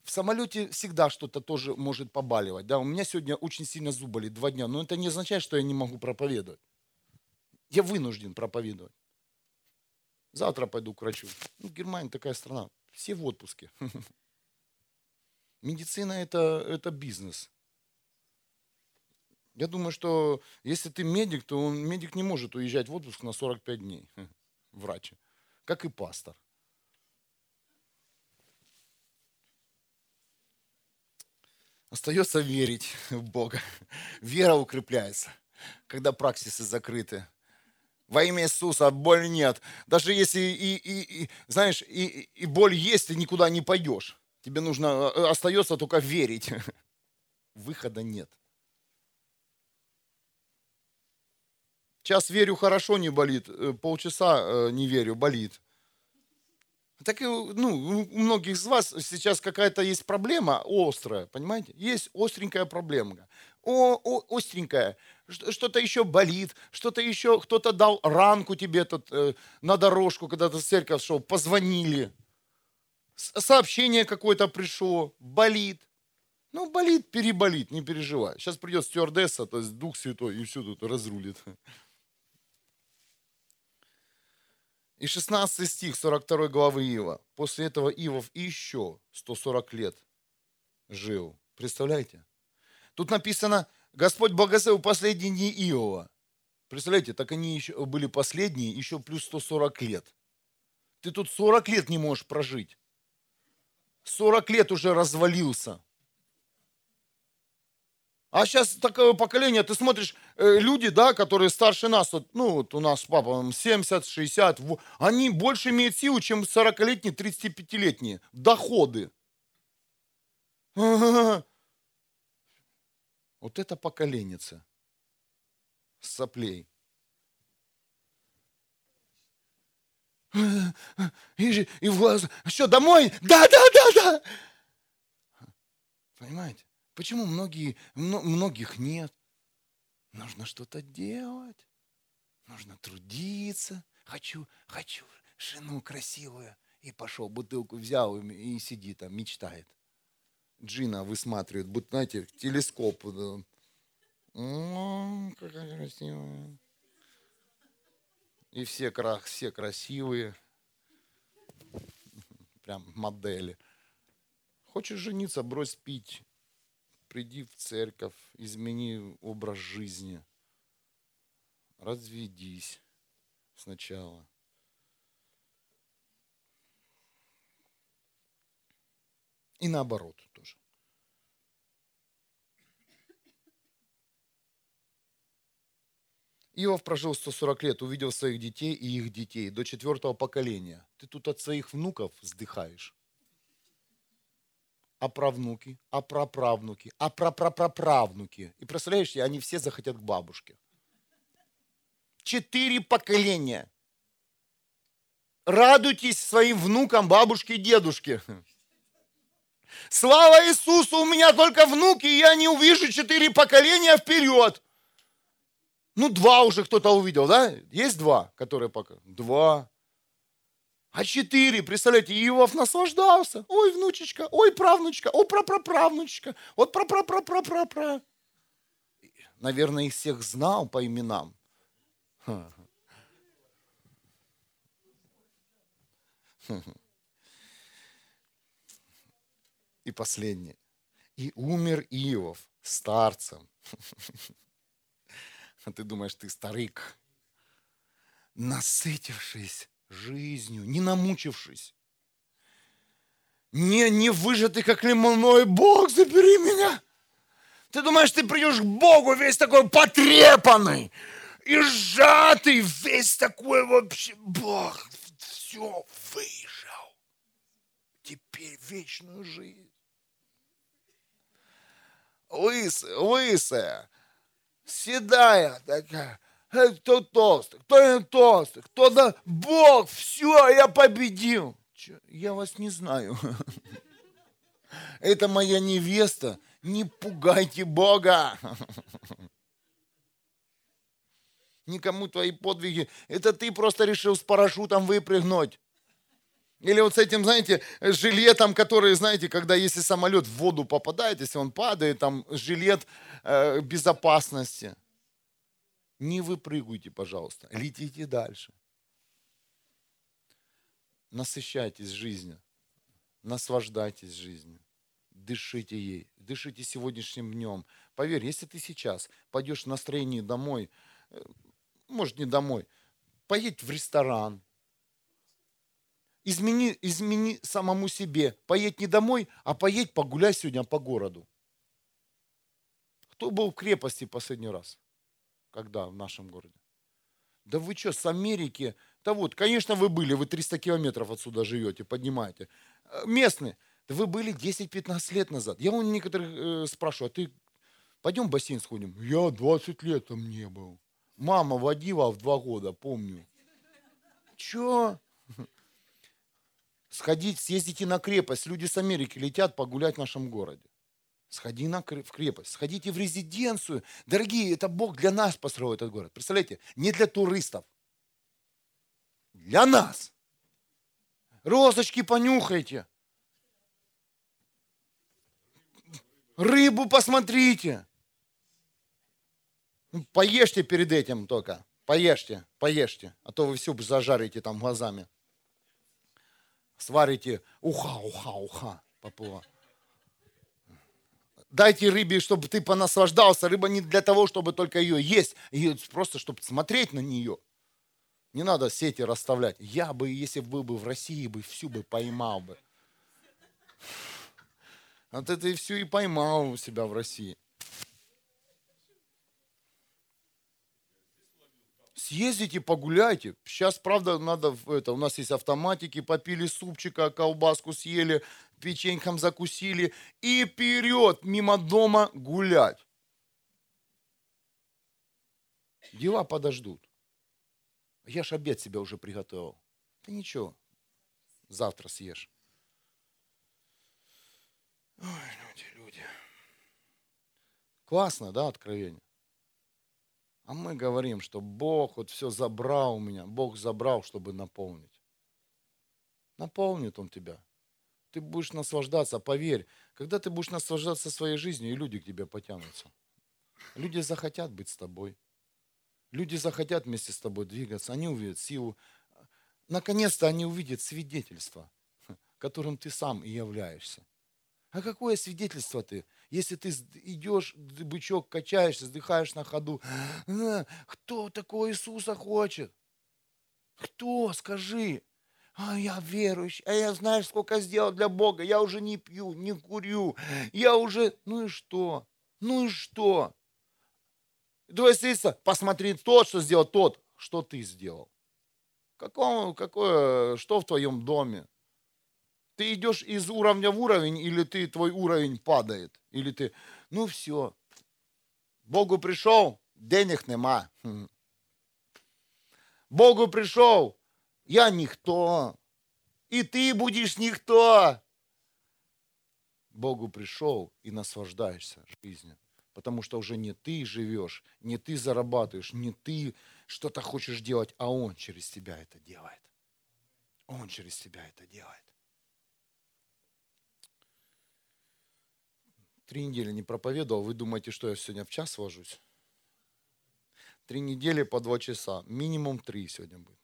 в самолете всегда что-то тоже может побаливать. Да, у меня сегодня очень сильно зуб болит два дня, но это не означает, что я не могу проповедовать. Я вынужден проповедовать. Завтра пойду к врачу. Ну, Германия такая страна. Все в отпуске. Медицина это, это бизнес. Я думаю, что если ты медик, то он, медик не может уезжать в отпуск на 45 дней. Врач. Как и пастор. Остается верить в Бога. Вера укрепляется, когда практисы закрыты. Во имя Иисуса боль нет. Даже если и, и, и знаешь, и, и боль есть, ты никуда не пойдешь. Тебе нужно, э, остается только верить. Выхода нет. Час верю, хорошо не болит, э, полчаса э, не верю, болит. Так и ну, у многих из вас сейчас какая-то есть проблема острая, понимаете? Есть остренькая проблема. О, о, остренькая. Что-то еще болит, что-то еще, кто-то дал ранку тебе тут э, на дорожку, когда ты в церковь шел, позвонили. Сообщение какое-то пришло, болит. Ну, болит, переболит, не переживай. Сейчас придет стюардесса, то есть Дух Святой, и все тут разрулит. И 16 стих 42 главы Ива. После этого Ивов еще 140 лет жил. Представляете? Тут написано, Господь благословил последние дни Иова. Представляете, так они еще были последние, еще плюс 140 лет. Ты тут 40 лет не можешь прожить. 40 лет уже развалился. А сейчас такое поколение, ты смотришь, э, люди, да, которые старше нас, вот, ну, вот у нас папа 70, 60, они больше имеют силу, чем 40-летние, 35-летние. Доходы. Вот это поколенница соплей. И, и в глаз, что, домой? Да, да, да, да. Понимаете? Почему многие, многих нет? Нужно что-то делать. Нужно трудиться. Хочу, хочу жену красивую. И пошел, бутылку взял и, сидит там, мечтает. Джина высматривает, будто, знаете, телескоп. О, какая красивая. И все, все красивые. Прям модели. Хочешь жениться, брось пить. Приди в церковь, измени образ жизни. Разведись сначала. И наоборот тоже. Иов прожил 140 лет, увидел своих детей и их детей до четвертого поколения. Ты тут от своих внуков вздыхаешь. А правнуки, а праправнуки, а прапрапраправнуки. И представляешь, они все захотят к бабушке. Четыре поколения. Радуйтесь своим внукам, бабушке и дедушке. Слава Иисусу, у меня только внуки, и я не увижу четыре поколения вперед. Ну, два уже кто-то увидел, да? Есть два, которые пока? Два. А четыре, представляете, Иов наслаждался. Ой, внучечка, ой, правнучка, ой, прапраправнучка, вот прапрапрапрапрапра. Наверное, их всех знал по именам. И последнее. И умер Иов старцем. А ты думаешь, ты старик, насытившись жизнью, не намучившись, не, не выжатый, как лимонной, Бог, забери меня. Ты думаешь, ты придешь к Богу весь такой потрепанный и сжатый, весь такой вообще, Бог, все выжил. Теперь вечную жизнь. Лысая, лысая, седая такая. Кто толстый, кто не толстый, кто да... Бог, все, я победил. Че, я вас не знаю. Это моя невеста. Не пугайте Бога. Никому твои подвиги. Это ты просто решил с парашютом выпрыгнуть. Или вот с этим, знаете, жилетом, который, знаете, когда если самолет в воду попадает, если он падает, там жилет э, безопасности. Не выпрыгивайте, пожалуйста, летите дальше. Насыщайтесь жизнью, наслаждайтесь жизнью, дышите ей, дышите сегодняшним днем. Поверь, если ты сейчас пойдешь в настроении домой, э, может не домой, поедь в ресторан, измени, измени самому себе. Поедь не домой, а поедь погуляй сегодня по городу. Кто был в крепости последний раз? Когда в нашем городе? Да вы что, с Америки? Да вот, конечно, вы были, вы 300 километров отсюда живете, поднимаете. Э, местные. Да вы были 10-15 лет назад. Я у некоторых э, спрашиваю, а ты пойдем в бассейн сходим? Я 20 лет там не был. Мама водила в два года, помню. Че? Сходить, съездите на крепость. Люди с Америки летят погулять в нашем городе. Сходи на, в крепость, сходите в резиденцию. Дорогие, это Бог для нас построил этот город. Представляете, не для туристов. Для нас. Розочки понюхайте. Рыбу посмотрите. Ну, поешьте перед этим только. Поешьте, поешьте. А то вы все зажарите там глазами сварите уха, уха, уха поплыла. Дайте рыбе, чтобы ты понаслаждался. Рыба не для того, чтобы только ее есть, ее просто чтобы смотреть на нее. Не надо сети расставлять. Я бы, если бы был бы в России, бы всю бы поймал бы. Вот это и всю и поймал у себя в России. Съездите, погуляйте. Сейчас, правда, надо, это, у нас есть автоматики, попили супчика, колбаску съели, печеньком закусили и вперед мимо дома гулять. Дела подождут. Я ж обед себе уже приготовил. Да ничего, завтра съешь. Ой, люди, люди. Классно, да, откровение? А мы говорим, что Бог вот все забрал у меня. Бог забрал, чтобы наполнить. Наполнит Он тебя. Ты будешь наслаждаться, поверь. Когда ты будешь наслаждаться своей жизнью, и люди к тебе потянутся. Люди захотят быть с тобой. Люди захотят вместе с тобой двигаться. Они увидят силу. Наконец-то они увидят свидетельство, которым ты сам и являешься. А какое свидетельство ты? Если ты идешь, бычок качаешься, вздыхаешь на ходу, кто такого Иисуса хочет? Кто? Скажи. А я верующий, а я знаю, сколько сделал для Бога. Я уже не пью, не курю. Я уже... Ну и что? Ну и что? Твое свидетельство, посмотри тот, что сделал тот, что ты сделал. Какое, какое, что в твоем доме? Ты идешь из уровня в уровень, или ты, твой уровень падает? Или ты, ну все, Богу пришел, денег нема. Богу пришел, я никто. И ты будешь никто. Богу пришел и наслаждаешься жизнью. Потому что уже не ты живешь, не ты зарабатываешь, не ты что-то хочешь делать, а Он через тебя это делает. Он через тебя это делает. Три недели не проповедовал. Вы думаете, что я сегодня в час ложусь? Три недели по два часа. Минимум три сегодня будет.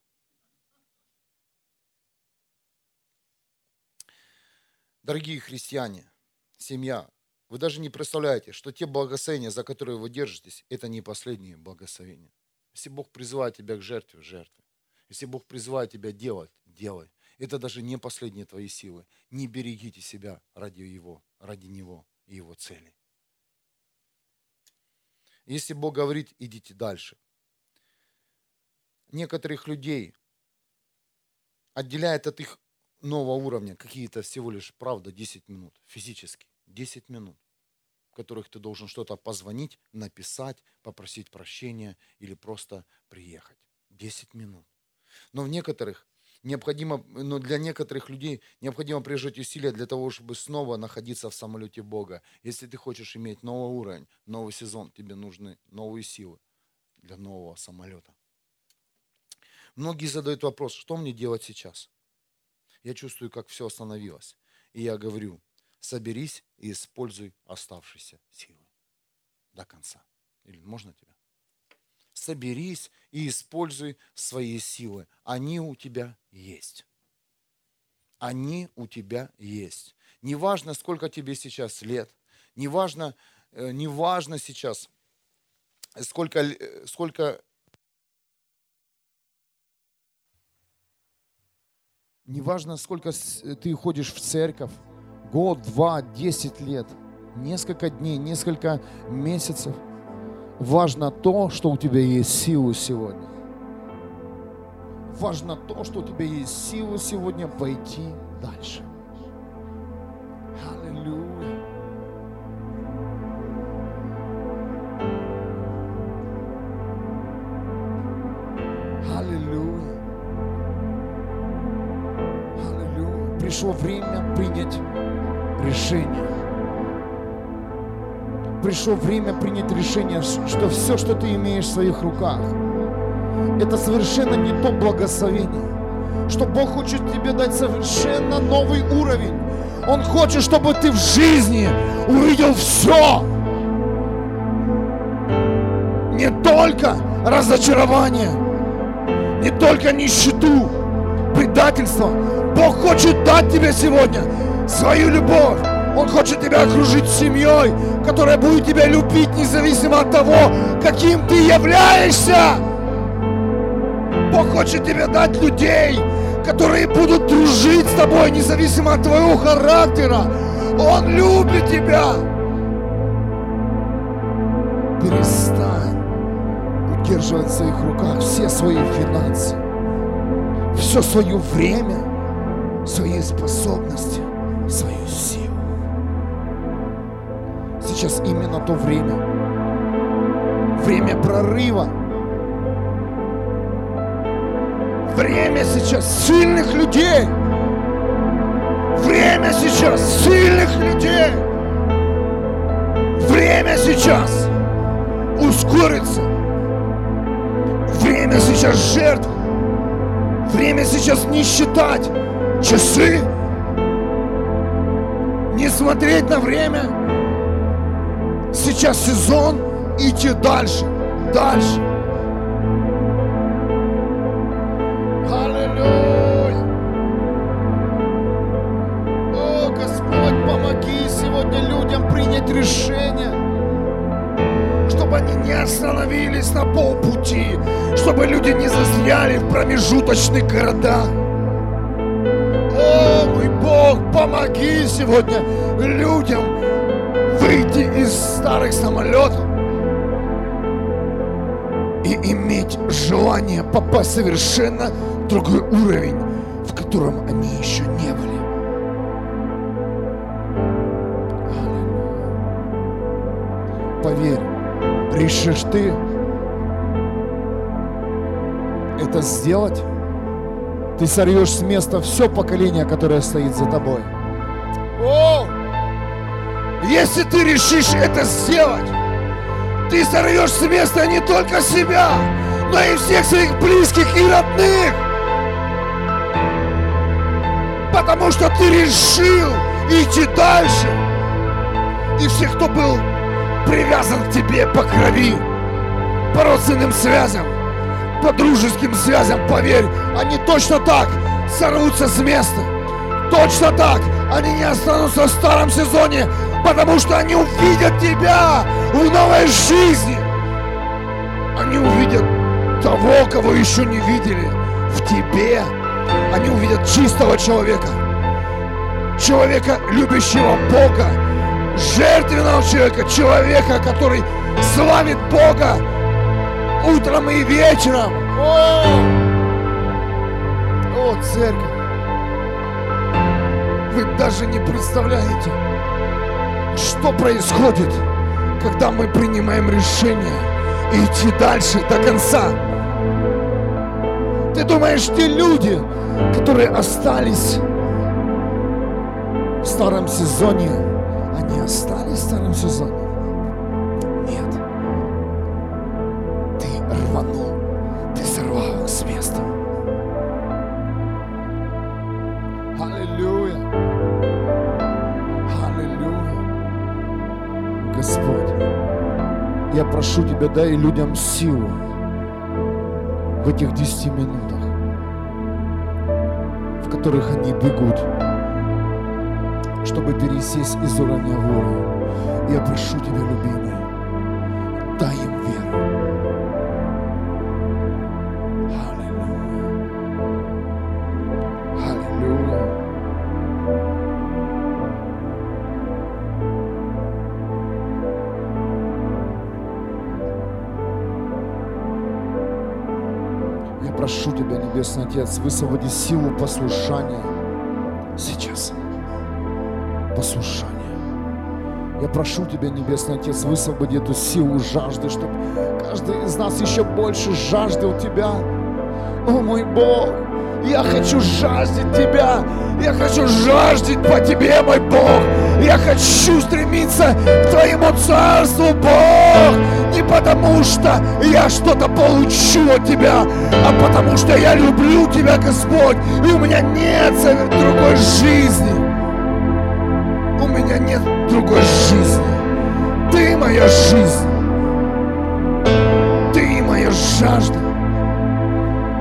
Дорогие христиане, семья, вы даже не представляете, что те благословения, за которые вы держитесь, это не последние благословения. Если Бог призывает тебя к жертве, жертве. Если Бог призывает тебя делать, делай. Это даже не последние твои силы. Не берегите себя ради Его, ради Него и его цели. Если Бог говорит, идите дальше. Некоторых людей отделяет от их нового уровня какие-то всего лишь, правда, 10 минут, физически, 10 минут, в которых ты должен что-то позвонить, написать, попросить прощения или просто приехать. 10 минут. Но в некоторых необходимо, но для некоторых людей необходимо приложить усилия для того, чтобы снова находиться в самолете Бога. Если ты хочешь иметь новый уровень, новый сезон, тебе нужны новые силы для нового самолета. Многие задают вопрос, что мне делать сейчас? Я чувствую, как все остановилось. И я говорю, соберись и используй оставшиеся силы до конца. Или можно тебя? соберись и используй свои силы. Они у тебя есть. Они у тебя есть. Неважно, сколько тебе сейчас лет, неважно, э, неважно сейчас, сколько, э, сколько неважно, сколько ты ходишь в церковь, год, два, десять лет, несколько дней, несколько месяцев – Важно то, что у тебя есть силы сегодня. Важно то, что у тебя есть силы сегодня пойти дальше. Аллилуйя. Аллилуйя. Аллилуйя. Пришло время принять решение пришло время принять решение, что все, что ты имеешь в своих руках, это совершенно не то благословение, что Бог хочет тебе дать совершенно новый уровень. Он хочет, чтобы ты в жизни увидел все. Не только разочарование, не только нищету, предательство. Бог хочет дать тебе сегодня свою любовь, Он хочет тебя окружить семьей, которая будет тебя любить независимо от того, каким ты являешься. Бог хочет тебе дать людей, которые будут дружить с тобой, независимо от твоего характера. Он любит тебя. Перестань удерживать в своих руках все свои финансы, все свое время, свои способности, свою силу. Сейчас именно то время, время прорыва, время сейчас сильных людей, время сейчас сильных людей, время сейчас ускориться, время сейчас жертв, время сейчас не считать часы, не смотреть на время. Сейчас сезон идти дальше, дальше. Аллилуйя. О, Господь, помоги сегодня людям принять решение, чтобы они не остановились на полпути, чтобы люди не застряли в промежуточных городах. О, мой Бог, помоги сегодня старых самолетов и иметь желание попасть совершенно в другой уровень, в котором они еще не были. Поверь, решишь ты это сделать, ты сорвешь с места все поколение, которое стоит за тобой. Если ты решишь это сделать, ты сорвешь с места не только себя, но и всех своих близких и родных. Потому что ты решил идти дальше. И все, кто был привязан к тебе по крови, по родственным связям, по дружеским связям, поверь, они точно так сорвутся с места. Точно так они не останутся в старом сезоне, потому что они увидят тебя в новой жизни. Они увидят того, кого еще не видели в тебе. Они увидят чистого человека, человека, любящего Бога, жертвенного человека, человека, который славит Бога утром и вечером. О, О церковь, вы даже не представляете, что происходит, когда мы принимаем решение идти дальше до конца. Ты думаешь, те люди, которые остались в старом сезоне, они остались в старом сезоне? Тебя, дай людям силу в этих 10 минутах, в которых они бегут, чтобы пересесть из уровня в уровень. Я прошу Тебя, любимый, Небесный Отец, высвободи силу послушания сейчас. Послушание. Я прошу Тебя, Небесный Отец, высвободи эту силу жажды, чтобы каждый из нас еще больше жаждал Тебя. О мой Бог, я хочу жаждать Тебя. Я хочу жаждать по Тебе, мой Бог. Я хочу стремиться к Твоему Царству, Бог не потому что я что-то получу от Тебя, а потому что я люблю Тебя, Господь, и у меня нет другой жизни. У меня нет другой жизни. Ты моя жизнь. Ты моя жажда.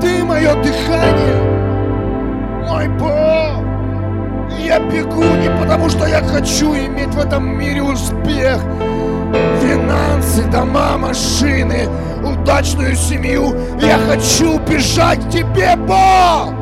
Ты мое дыхание. Мой Бог. Я бегу не потому, что я хочу иметь в этом мире успех, финансы, дома, машины, удачную семью. Я хочу бежать к тебе, Бог!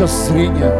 сейчас зрение.